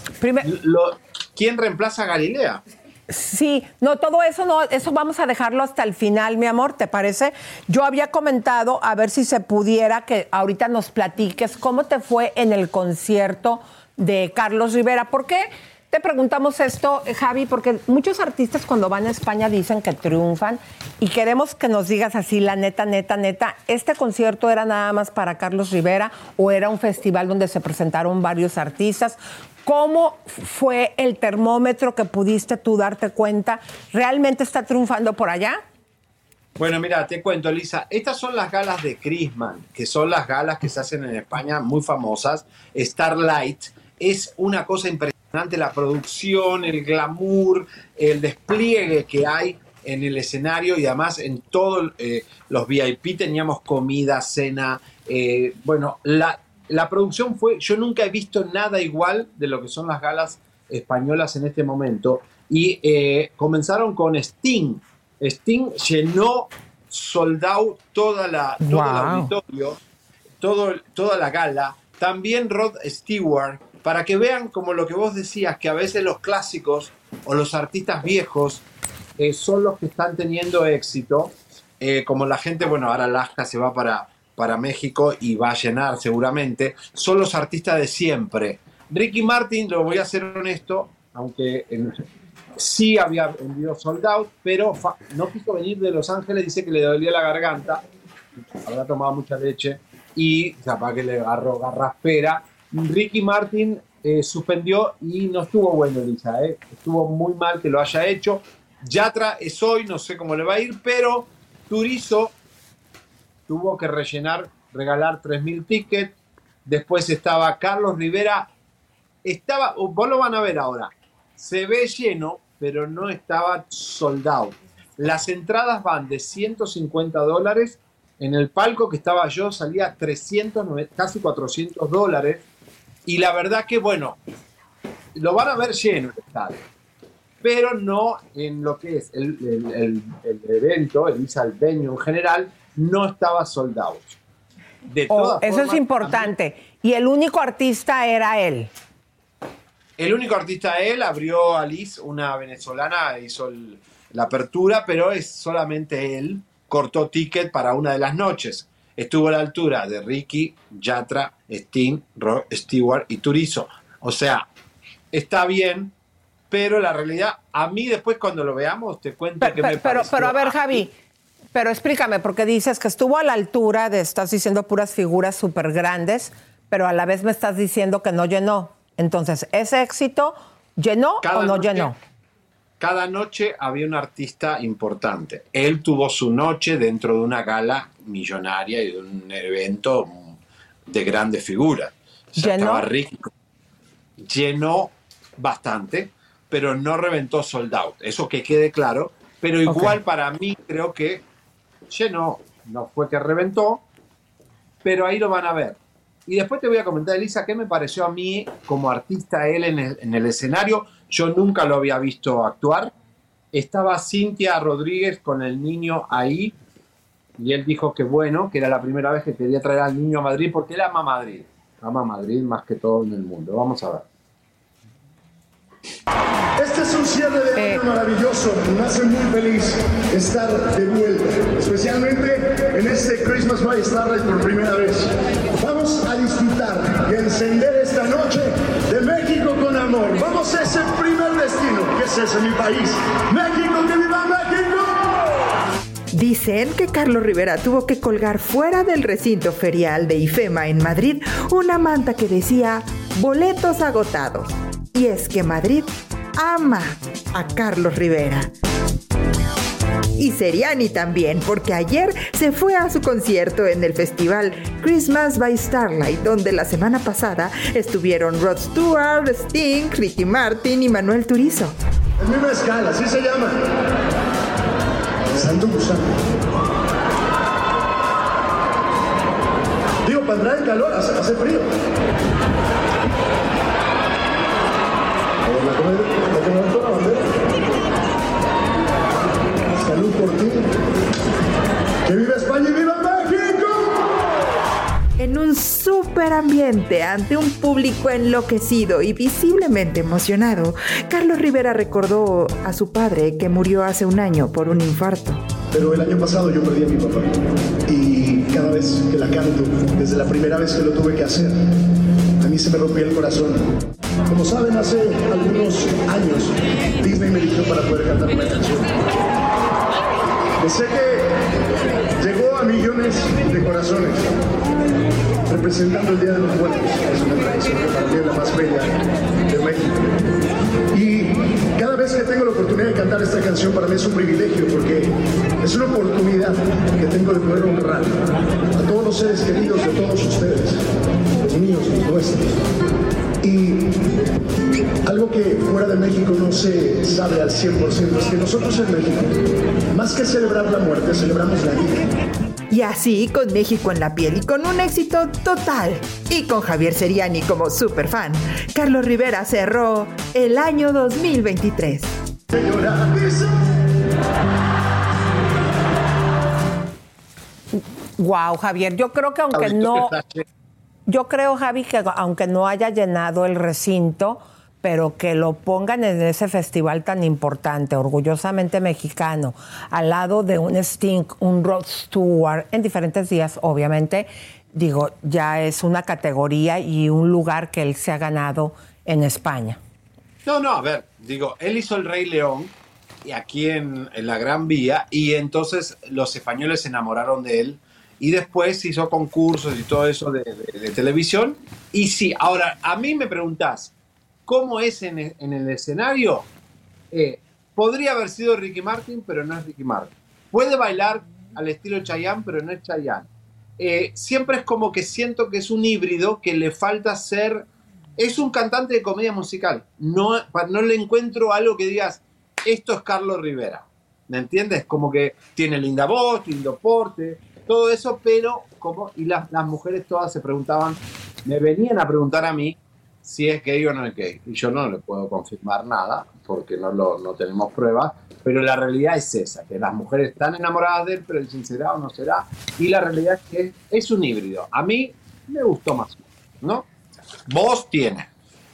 lo- quién reemplaza a Galilea. Sí, no, todo eso no, eso vamos a dejarlo hasta el final, mi amor, ¿te parece? Yo había comentado a ver si se pudiera que ahorita nos platiques cómo te fue en el concierto de Carlos Rivera. ¿Por qué te preguntamos esto, eh, Javi? Porque muchos artistas cuando van a España dicen que triunfan y queremos que nos digas así, la neta, neta, neta, ¿este concierto era nada más para Carlos Rivera o era un festival donde se presentaron varios artistas? ¿Cómo fue el termómetro que pudiste tú darte cuenta? ¿Realmente está triunfando por allá? Bueno, mira, te cuento, Lisa. Estas son las galas de Chrisman, que son las galas que se hacen en España, muy famosas. Starlight es una cosa impresionante, la producción, el glamour, el despliegue que hay en el escenario y además en todos los VIP teníamos comida, cena. eh, bueno, la, la producción fue, yo nunca he visto nada igual de lo que son las galas españolas en este momento. Y eh, comenzaron con Sting. Sting llenó soldado toda la, todo el auditorio, todo, toda la gala. También Rod Stewart, para que vean como lo que vos decías, que a veces los clásicos o los artistas viejos eh, son los que están teniendo éxito. Eh, como la gente, bueno, ahora Alaska se va para, para México y va a llenar seguramente, son los artistas de siempre. Ricky Martin, lo voy a ser honesto, aunque sí había vendido sold out, pero no quiso venir de Los Ángeles, dice que le dolía la garganta, habrá tomado mucha leche y capaz que le agarró garraspera. Ricky Martin eh, suspendió y no estuvo bueno, Elisa, eh. estuvo muy mal que lo haya hecho. Yatra es hoy, no sé cómo le va a ir, pero Turizo tuvo que rellenar, regalar 3.000 tickets. Después estaba Carlos Rivera. Estaba, vos lo van a ver ahora, se ve lleno, pero no estaba soldado. Las entradas van de 150 dólares. En el palco que estaba yo salía 300, nove- casi 400 dólares. Y la verdad que, bueno, lo van a ver lleno el estadio pero no en lo que es el, el- el- el evento, el Isa el venue en general, no estaba soldado. De Oh, eso es importante. Y el único artista era él. El único artista él abrió a Liz, una venezolana, hizo el- la apertura, pero es solamente él. Cortó ticket para una de las noches. Estuvo a la altura de Ricky, Yatra, Sting, Rod Stewart y Turizo. O sea, está bien, pero la realidad, a mí después cuando lo veamos, te cuento que me Pero, pero, pero a ver, Javi, pero explícame, porque dices que estuvo a la altura de, estás diciendo puras figuras súper grandes, pero a la vez me estás diciendo que no llenó. Entonces, ¿ese éxito llenó Cada o no noche- llenó? Cada noche había un artista importante. Él tuvo su noche dentro de una gala millonaria y de un evento de grandes figuras. O sea, ¿Llenó? estaba rico. Llenó bastante, pero no reventó sold out. Eso que quede claro. Pero igual para mí creo que llenó, no fue que reventó, pero ahí lo van a ver. Y después te voy a comentar, Elisa, qué me pareció a mí como artista él en el, en el escenario. Yo nunca lo había visto actuar. Estaba Cintia Rodríguez con el niño ahí y él dijo que bueno, que era la primera vez que quería traer al niño a Madrid porque él ama Madrid. Ama Madrid más que todo en el mundo. Vamos a ver. Este es un cierre de año maravilloso. Me hace muy feliz estar de vuelta, especialmente en este Christmas by Starlight por primera vez. Vamos a disfrutar y encender esta noche de México con amor. Vamos a ese primer destino, que es ese mi país. México. Dicen que Carlos Rivera tuvo que colgar fuera del recinto ferial de IFEMA en Madrid una manta que decía boletos agotados. Y es que Madrid ama a Carlos Rivera. Y Seriani también, porque ayer se fue a su concierto en el festival Christmas by Starlight, donde la semana pasada estuvieron Rod Stewart, Sting, Ricky Martin y Manuel Turizo. Es mi mezcal, así se llama. Santo Gusano. Digo, para entrar en calor, hace, frío. Salud por ti. ¡Que viva España y viva! En un súper ambiente ante un público enloquecido y visiblemente emocionado, Carlos Rivera recordó a su padre que murió hace un año por un infarto. Pero el año pasado yo perdí a mi papá. Y cada vez que la canto, desde la primera vez que lo tuve que hacer, a mí se me rompía el corazón. Como saben, hace algunos años Disney me eligió para poder cantar una canción. Sé que llegó a millones de corazones, representando el Día de los Muertos. Es una tradición que para mí es la más bella de México. Y cada vez que tengo la oportunidad de cantar esta canción, para mí es un privilegio porque es una oportunidad que tengo de poder honrar a todos los seres queridos de todos ustedes, los míos, los nuestros. Y algo que fuera de México no se sabe al 100% es que nosotros en México, más que celebrar la muerte, celebramos la vida. Y así, con México en la piel y con un éxito total, y con Javier Seriani como superfan, Carlos Rivera cerró el año 2023. Wow, Javier, yo creo que aunque no, yo creo, Javi, que aunque no haya llenado el recinto, pero que lo pongan en ese festival tan importante, orgullosamente mexicano, al lado de un Sting, un Rod Stewart, en diferentes días, obviamente, digo, ya es una categoría y un lugar que él se ha ganado en España. No, no, a ver, digo, él hizo el Rey León y aquí en, la Gran Vía y entonces los españoles se enamoraron de él y después hizo concursos y todo eso de, de- televisión. Y sí, ahora, a mí me preguntás, ¿cómo es en, el- en el escenario? Eh, podría haber sido Ricky Martin, pero no es Ricky Martin. Puede bailar al estilo Chayanne, pero no es Chayanne. Eh, siempre es como que siento que es un híbrido que le falta ser es un cantante de comedia musical. No, no le encuentro algo que digas, esto es Carlos Rivera. ¿Me entiendes? Como que tiene linda voz, lindo porte, todo eso, pero como, y las mujeres todas se preguntaban, me venían a preguntar a mí si es gay o no es gay. Y yo no le puedo confirmar nada, porque no, lo, no tenemos pruebas, pero la realidad es esa, que las mujeres están enamoradas de él, pero dicen será o no será. Y la realidad es que es un híbrido. A mí me gustó más, ¿no? Voz tiene,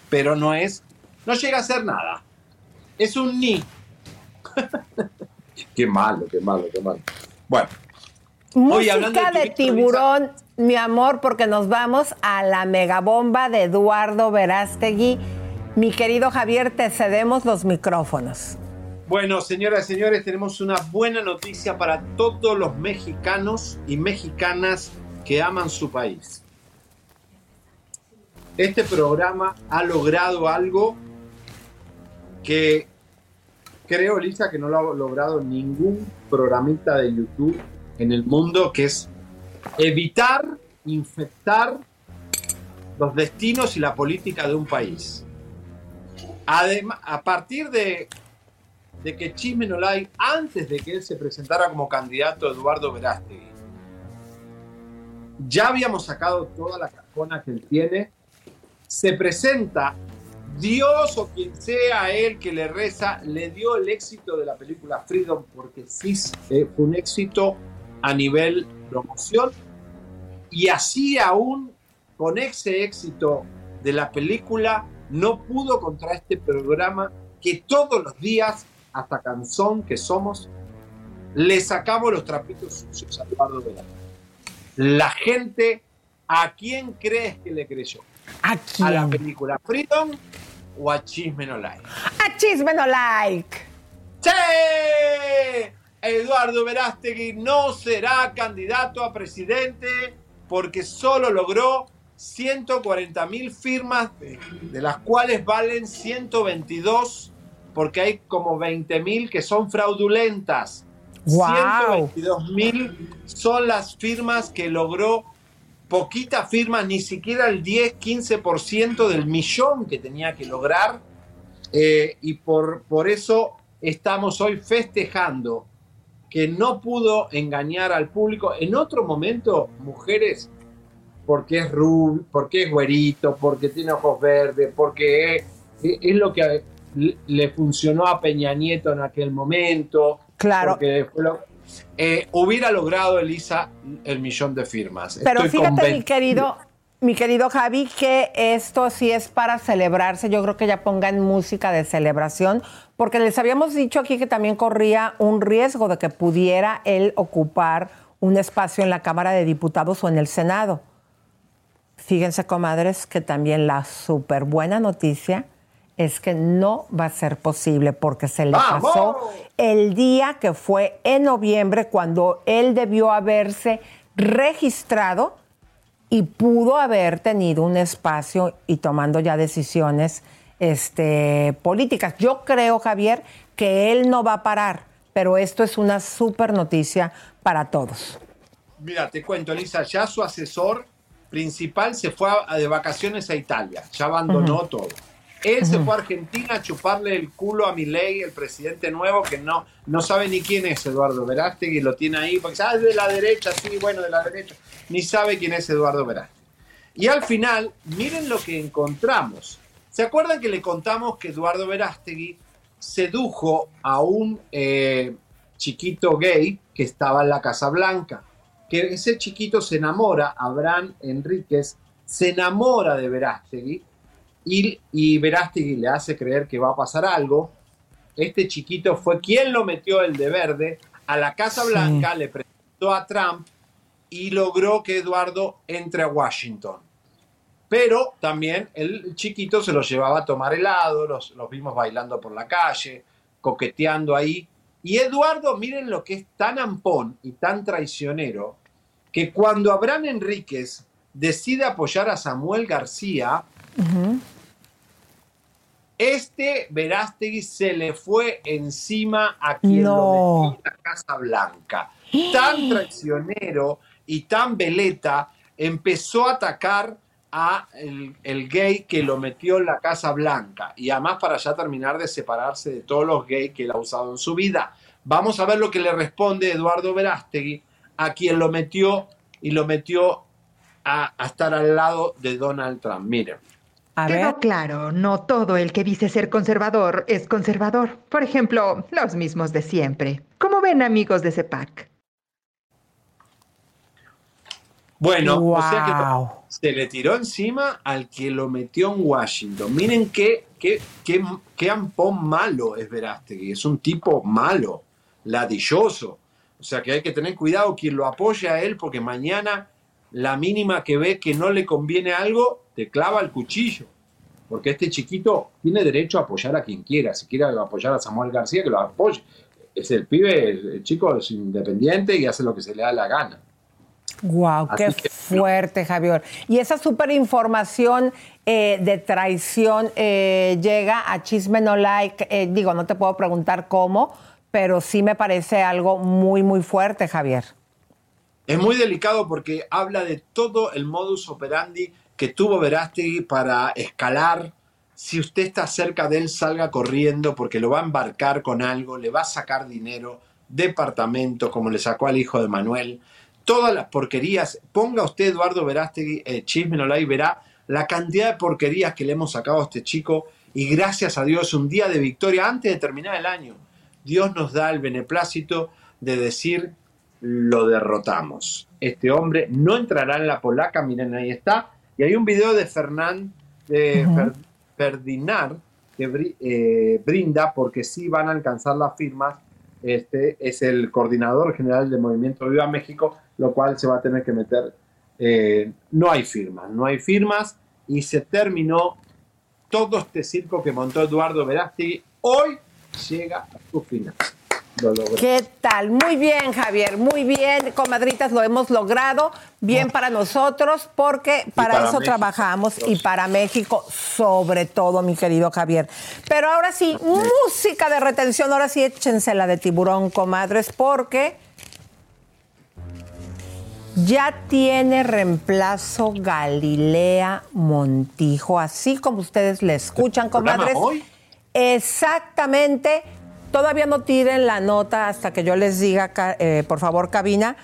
pero no es, no llega a ser nada. Es un ni. qué malo, qué malo, qué malo. Bueno. Oye, hablando Música de tu- tiburón, mi amor, porque nos vamos a la megabomba de Eduardo Verástegui. Mi querido Javier, te cedemos los micrófonos. Bueno, señoras y señores, tenemos una buena noticia para todos los mexicanos y mexicanas que aman su país. Este programa ha logrado algo que creo, Lisa, que no lo ha logrado ningún programita de YouTube en el mundo, que es evitar infectar los destinos y la política de un país. Además, a partir de, de que Chisme no hay, antes de que él se presentara como candidato Eduardo Verástegui, ya habíamos sacado toda la cajona que él tiene, se presenta, Dios o quien sea él que le reza, le dio el éxito de la película Freedom, porque sí eh, fue un éxito a nivel promoción, y así aún con ese éxito de la película, no pudo contra este programa que todos los días, hasta canzón que somos, le sacamos los trapitos sucios a Eduardo Velázquez. La gente, ¿a quién crees que le creyó? ¿A quién? ¿A la película Freedom o a Chisme No Like? A Chisme No Like. ¡Sí! Eduardo Verástegui no será candidato a presidente porque solo logró 140 mil firmas, de, las cuales valen 122 porque hay como 20 mil que son fraudulentas. Wow. 122 mil son las firmas que logró, poquitas firmas, ni siquiera el 10-15% del millón que tenía que lograr. Eh, y por, por eso estamos hoy festejando que no pudo engañar al público. En otro momento, mujeres, porque es rubio, porque es güerito, porque tiene ojos verdes, porque es, es lo que le funcionó a Peña Nieto en aquel momento. Claro. Lo, eh, hubiera logrado Elisa el millón de firmas. Pero Estoy fíjate, mi querido, mi querido Javi, que esto sí es para celebrarse. Yo creo que ya pongan música de celebración, porque les habíamos dicho aquí que también corría un riesgo de que pudiera él ocupar un espacio en la Cámara de Diputados o en el Senado. Fíjense, comadres, que también la súper buena noticia es que no va a ser posible porque se le ¡Vamos! pasó el día que fue en noviembre cuando él debió haberse registrado y pudo haber tenido un espacio y tomando ya decisiones este, políticas. Yo creo, Javier, que él no va a parar, pero esto es una súper noticia para todos. Mira, te cuento, Elisa, ya su asesor principal se fue a- de vacaciones a Italia, ya abandonó todo. Él se fue a Argentina a chuparle el culo a Milei, el presidente nuevo, que no, no sabe ni quién es Eduardo Verástegui, lo tiene ahí, porque ah, es de la derecha, sí, bueno, de la derecha, ni sabe quién es Eduardo Verástegui. Y al final, miren lo que encontramos. ¿Se acuerdan que le contamos que Eduardo Verástegui sedujo a un eh, chiquito gay que estaba en la Casa Blanca? Que ese chiquito se enamora, Abraham Enríquez, se enamora de Verástegui y, y Verástegui le hace creer que va a pasar algo. Este chiquito fue quien lo metió el de verde a la Casa Sí. Blanca, le presentó a Trump y logró que Eduardo entre a Washington. Pero también el chiquito se los llevaba a tomar helado, los, los vimos bailando por la calle, coqueteando ahí. Y Eduardo, miren lo que es tan ampón y tan traicionero, que cuando Abraham Enríquez decide apoyar a Samuel García, este Verástegui se le fue encima a quien No. lo metió en la Casa Blanca. Tan traicionero y tan veleta, empezó a atacar a el, el gay que lo metió en la Casa Blanca. Y además para ya terminar de separarse de todos los gays que él ha usado en su vida. Vamos a ver lo que le responde Eduardo Verástegui a quien lo metió y lo metió a, a estar al lado de Donald Trump. Miren. Quedó claro, no todo el que dice ser conservador es conservador. Por ejemplo, los mismos de siempre. ¿Cómo ven, amigos de CEPAC? Bueno, o sea que se le tiró encima al que lo metió en Washington. Miren qué, qué, qué, qué ampón malo es Verástegui. Es un tipo malo, ladilloso. O sea que hay que tener cuidado quien lo apoya a él porque mañana la mínima que ve que no le conviene algo, te clava el cuchillo. Porque este chiquito tiene derecho a apoyar a quien quiera. Si quiere apoyar a Samuel García, que lo apoye. Es el pibe, el, el chico es independiente y hace lo que se le da la gana. Wow, qué que, fuerte, Javier. Y esa super información eh, de traición eh, llega a Chisme No Like. eh, digo, no te puedo preguntar cómo, pero sí me parece algo muy, muy fuerte, Javier. Es muy delicado porque habla de todo el modus operandi que tuvo Verástegui para escalar si usted está cerca de él, salga corriendo porque lo va a embarcar con algo, le va a sacar dinero, departamento, como le sacó al hijo de Manuel. Todas las porquerías, ponga usted Eduardo Verástegui, eh, chismenola y verá la cantidad de porquerías que le hemos sacado a este chico y gracias a Dios un día de victoria antes de terminar el año. Dios nos da el beneplácito de decir lo derrotamos. Este hombre no entrará en la polaca, miren ahí está. Y hay un video de Fernán de Ferdinand que eh, brinda porque sí van a alcanzar las firmas. Este es el coordinador general del Movimiento Viva México, lo cual se va a tener que meter. Eh, no hay firmas, no hay firmas y se terminó todo este circo que montó Eduardo Verástegui. Hoy llega a su final. ¿Qué tal? Muy bien, Javier, muy bien. Comadritas, lo hemos logrado. Bien para nosotros, porque para, eso trabajamos y para México, sobre todo, mi querido Javier. Pero ahora sí, música de retención. Ahora sí, échense la de tiburón, comadres, porque ya tiene reemplazo Galilea Montijo, así como ustedes le escuchan, comadres. Exactamente Todavía no tiren la nota hasta que yo les diga, eh, por favor, cabina.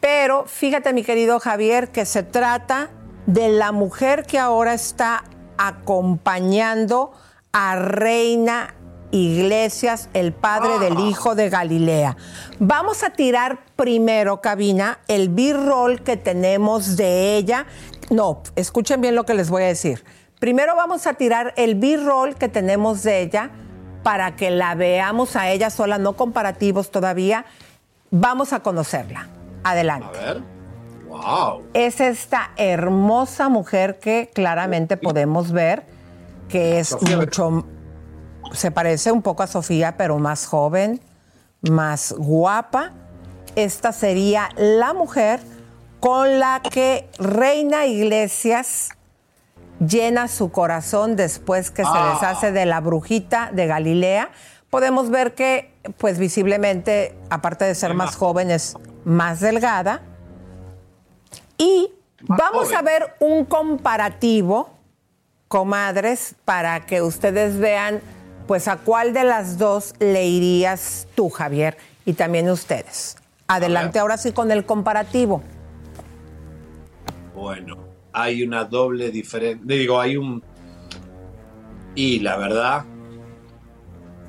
Pero fíjate, mi querido Javier, que se trata de la mujer que ahora está acompañando a Reina Iglesias, el padre del ah. hijo de Galilea. Vamos a tirar primero, cabina, el b-roll que tenemos de ella. No, escuchen bien lo que les voy a decir. Primero vamos a tirar el b-roll que tenemos de ella para que la veamos a ella sola, no comparativos todavía. Vamos a conocerla. Adelante. A ver. Wow. Es esta hermosa mujer que claramente podemos ver que es mucho se parece un poco a Sofía, pero más joven, más guapa. Esta sería la mujer con la que Reina Iglesias llena su corazón después que se ah. deshace de la brujita de Galilea. Podemos ver que, pues visiblemente, aparte de ser más joven, es más delgada. Y vamos a ver un comparativo, comadres, para que ustedes vean, pues a cuál de las dos le irías tú, Javier, y también ustedes. Adelante ahora sí con el comparativo. Bueno, hay una doble diferencia. Digo, hay un. Y la verdad.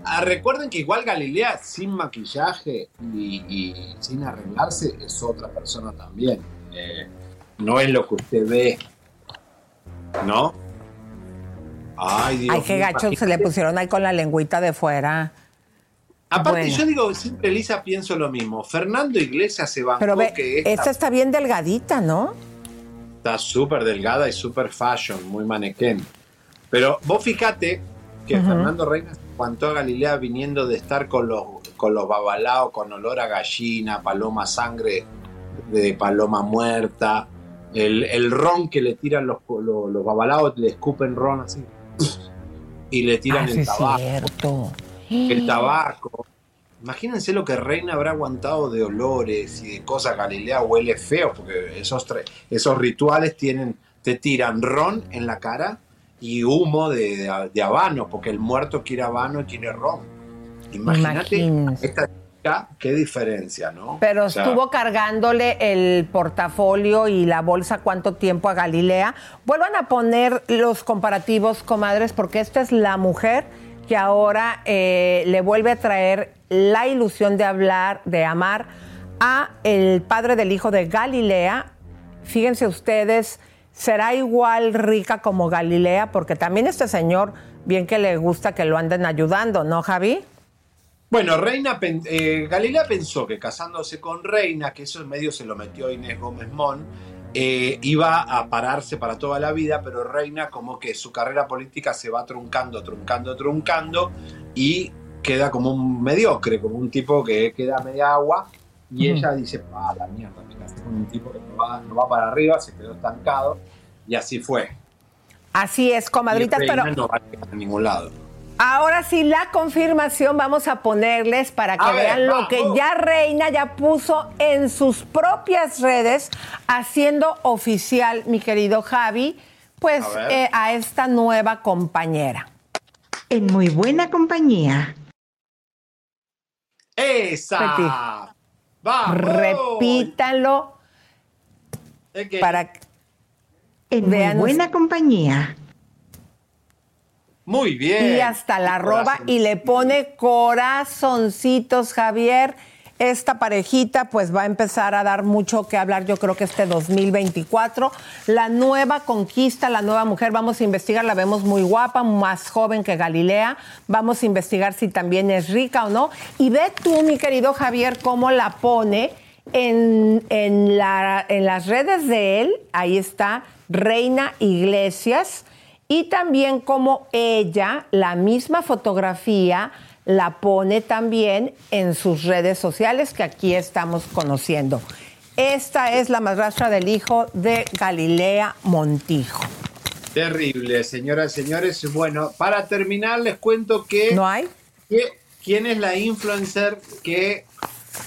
Ah, recuerden que igual Galilea sin maquillaje y, sin arreglarse es otra persona también. Eh, no es lo que usted ve. ¿No? Ay, Dios Ay, qué gacho se le pusieron ahí con la lengüita de fuera. Aparte, yo digo, siempre Elisa pienso lo mismo. Fernando Iglesias se va Pero ve, que esta está bien delgadita, ¿no? está súper delgada y súper fashion, muy manequén. Pero vos fíjate que Fernando Reina cuanto a Galilea viniendo de estar con los, con los babalaos, con olor a gallina, paloma sangre de paloma muerta, el, ron que le tiran los, los, babalaos, le escupen ron así y le tiran ah, el tabaco. El tabaco. Imagínense lo que Reina habrá aguantado de olores y de cosas. Galilea huele feo, porque esos, esos rituales tienen, te tiran ron en la cara y humo de, habano, porque el muerto quiere habano y quiere ron. Imagínate esta qué diferencia, ¿no? Pero estuvo cargándole el portafolio y la bolsa cuánto tiempo a Galilea. Vuelvan a poner los comparativos, comadres, porque esta es la mujer que ahora eh, le vuelve a traer la ilusión de hablar, de amar a el padre del hijo de Galilea. Fíjense ustedes, será igual rica como Galilea, porque también este señor, bien que le gusta que lo anden ayudando, ¿no, Javi? Bueno, Reina, eh, Galilea pensó que casándose con Reina, que eso en medio se lo metió Inés Gómez Mon, eh, iba a pararse para toda la vida, pero Reina como que su carrera política se va truncando, truncando, truncando y queda como un mediocre, como un tipo que queda media agua y ella dice, ah, la mierda, me casé con un tipo que no va, no va para arriba, se quedó estancado y así fue. Así es, comadritas, pero... No va a ningún lado. Ahora sí, la confirmación vamos a ponerles para que vean lo que ya Reina ya puso en sus propias redes, haciendo oficial, mi querido Javi, Pues A eh, a esta nueva compañera. En muy buena compañía. ¡Esa! ¡Vamos! Repítalo que- para que En muy buena compañía. Muy bien. y hasta la arroba y le pone corazoncitos, Javier. Esta parejita pues va a empezar a dar mucho que hablar, yo creo que este 2024. La nueva conquista, la nueva mujer, vamos a investigar, la vemos muy guapa, más joven que Galilea. Vamos a investigar si también es rica o no. Y ve tú, mi querido Javier, cómo la pone en, en, la- en las redes de él. Ahí está Reina Iglesias. Y también como ella, la misma fotografía, la pone también en sus redes sociales que aquí estamos conociendo. Esta es la madrastra del hijo de Galilea Montijo. Terrible, señoras y señores. Bueno, para terminar les cuento que... ¿No hay? que- ¿Quién es la influencer que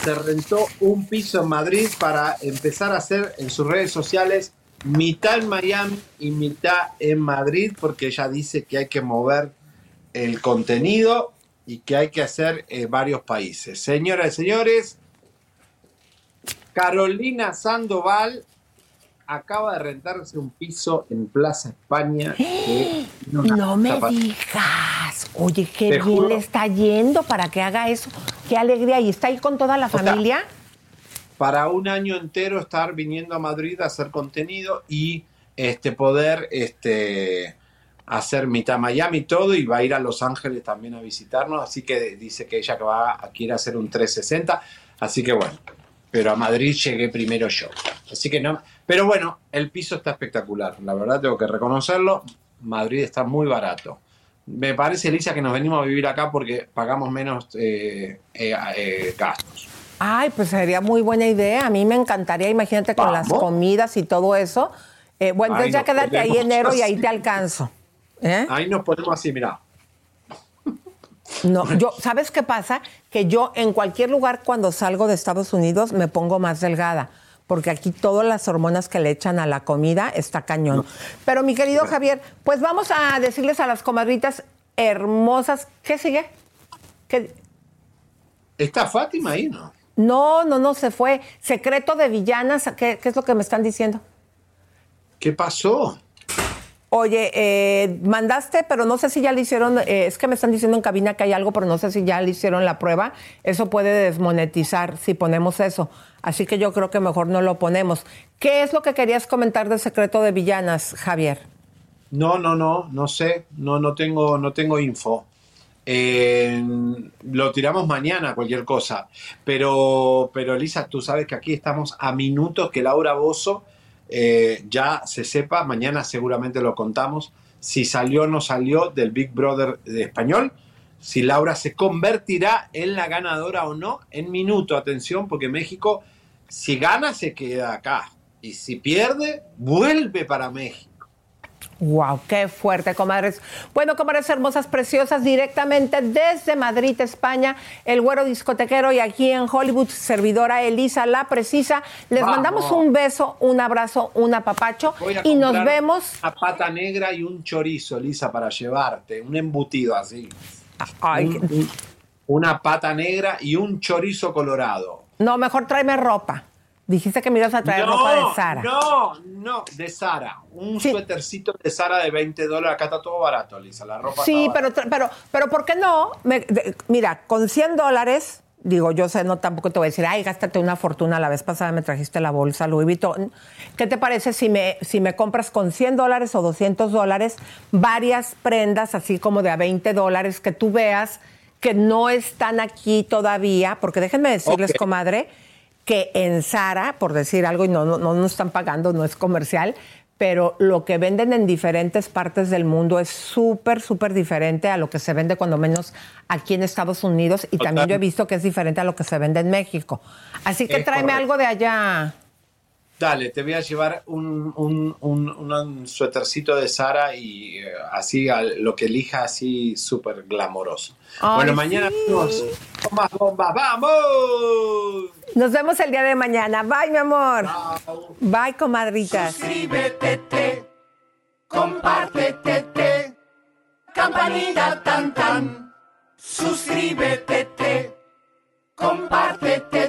se rentó un piso en Madrid para empezar a hacer en sus redes sociales mitad en Miami y mitad en Madrid? Porque ella dice que hay que mover el contenido y que hay que hacer eh, varios países. Señoras y señores, Carolina Sandoval acaba de rentarse un piso en Plaza España. que una No me digas. Oye, qué bien le está yendo para que haga eso. Qué alegría. ¿Y está ahí con toda la familia? Para un año entero estar viniendo a Madrid a hacer contenido y este poder este hacer mitad Miami todo y va a ir a Los Ángeles también a visitarnos, así que dice que ella va a quiere hacer un 360, así que bueno, pero a Madrid llegué primero yo. Así que no, pero bueno, el piso está espectacular, la verdad tengo que reconocerlo, Madrid está muy barato. Me parece, Elisa, que nos venimos a vivir acá porque pagamos menos eh, eh, eh, gastos. Ay, pues sería muy buena idea. A mí me encantaría, imagínate con las comidas y todo eso. Eh, bueno, entonces ya quédate ahí enero y ahí te alcanzo. ¿Eh? Ahí nos ponemos así, mira. No, yo, ¿sabes qué pasa? Que yo en cualquier lugar cuando salgo de Estados Unidos me pongo más delgada, porque aquí todas las hormonas que le echan a la comida está cañón. Pero mi querido Javier, pues vamos a decirles a las comadritas hermosas, ¿qué sigue? ¿Qué? ¿Está Fátima ahí, no? No, no, no, se fue. Secreto de villanas, ¿qué, qué es lo que me están diciendo? ¿Qué pasó? Oye, eh, mandaste, pero no sé si ya le hicieron, eh, es que me están diciendo en cabina que hay algo, pero no sé si ya le hicieron la prueba. Eso puede desmonetizar si ponemos eso. Así que yo creo que mejor no lo ponemos. ¿Qué es lo que querías comentar de Secreto de Villanas, Javier? No, no, no, no sé, no, no tengo, no tengo info. Lo tiramos mañana, cualquier cosa. Pero, pero Elisa, tú sabes que aquí estamos a minutos que Laura Bozo eh, ya se sepa, mañana seguramente lo contamos, si salió o no salió del Big Brother de español, si Laura se convertirá en la ganadora o no, en minuto, atención, porque México, si gana, se queda acá. Y si pierde, vuelve para México. Wow, qué fuerte, comadres. Bueno, comadres hermosas, preciosas, directamente desde Madrid, España, el güero discotequero y aquí en Hollywood, servidora Elisa La Precisa. Les Vamos. mandamos un beso, un abrazo, un apapacho a y nos vemos. Una pata negra y un chorizo, Lisa, para llevarte. Un embutido así. Ay, Un- un- una pata negra y un chorizo colorado. No, mejor tráeme ropa. Dijiste que me ibas a traer ropa de Sara. No, no, de Sara. Un suétercito de Sara de 20 dólares. Acá está todo barato, Lisa. La ropa Sí, pero, pero, pero ¿por qué no? Me- de- mira, con 100 dólares, digo, yo sé, no tampoco te voy a decir, ay, gástate una fortuna. La vez pasada me trajiste la bolsa Louis Vuitton. ¿Qué te parece si me, si me compras con 100 dólares o 200 dólares varias prendas, así como de a 20 dólares, que tú veas que no están aquí todavía? Porque déjenme decirles, comadre, que en Sara, por decir algo, y no, no, no nos están pagando, no es comercial, pero lo que venden en diferentes partes del mundo es súper, súper diferente a lo que se vende cuando menos aquí en Estados Unidos y también yo he visto que es diferente a lo que se vende en México. Así que Es tráeme correcto. algo de allá. Dale, te voy a llevar un, un, un, un suétercito de Sara y eh, así al- lo que elija así súper glamoroso. Ay, bueno, mañana sí. con más bombas. ¡Vamos! Nos vemos el día de mañana. Bye, mi amor. Bye, comadritas. Suscríbete compártete, campanita tan tan, suscríbete, compártete,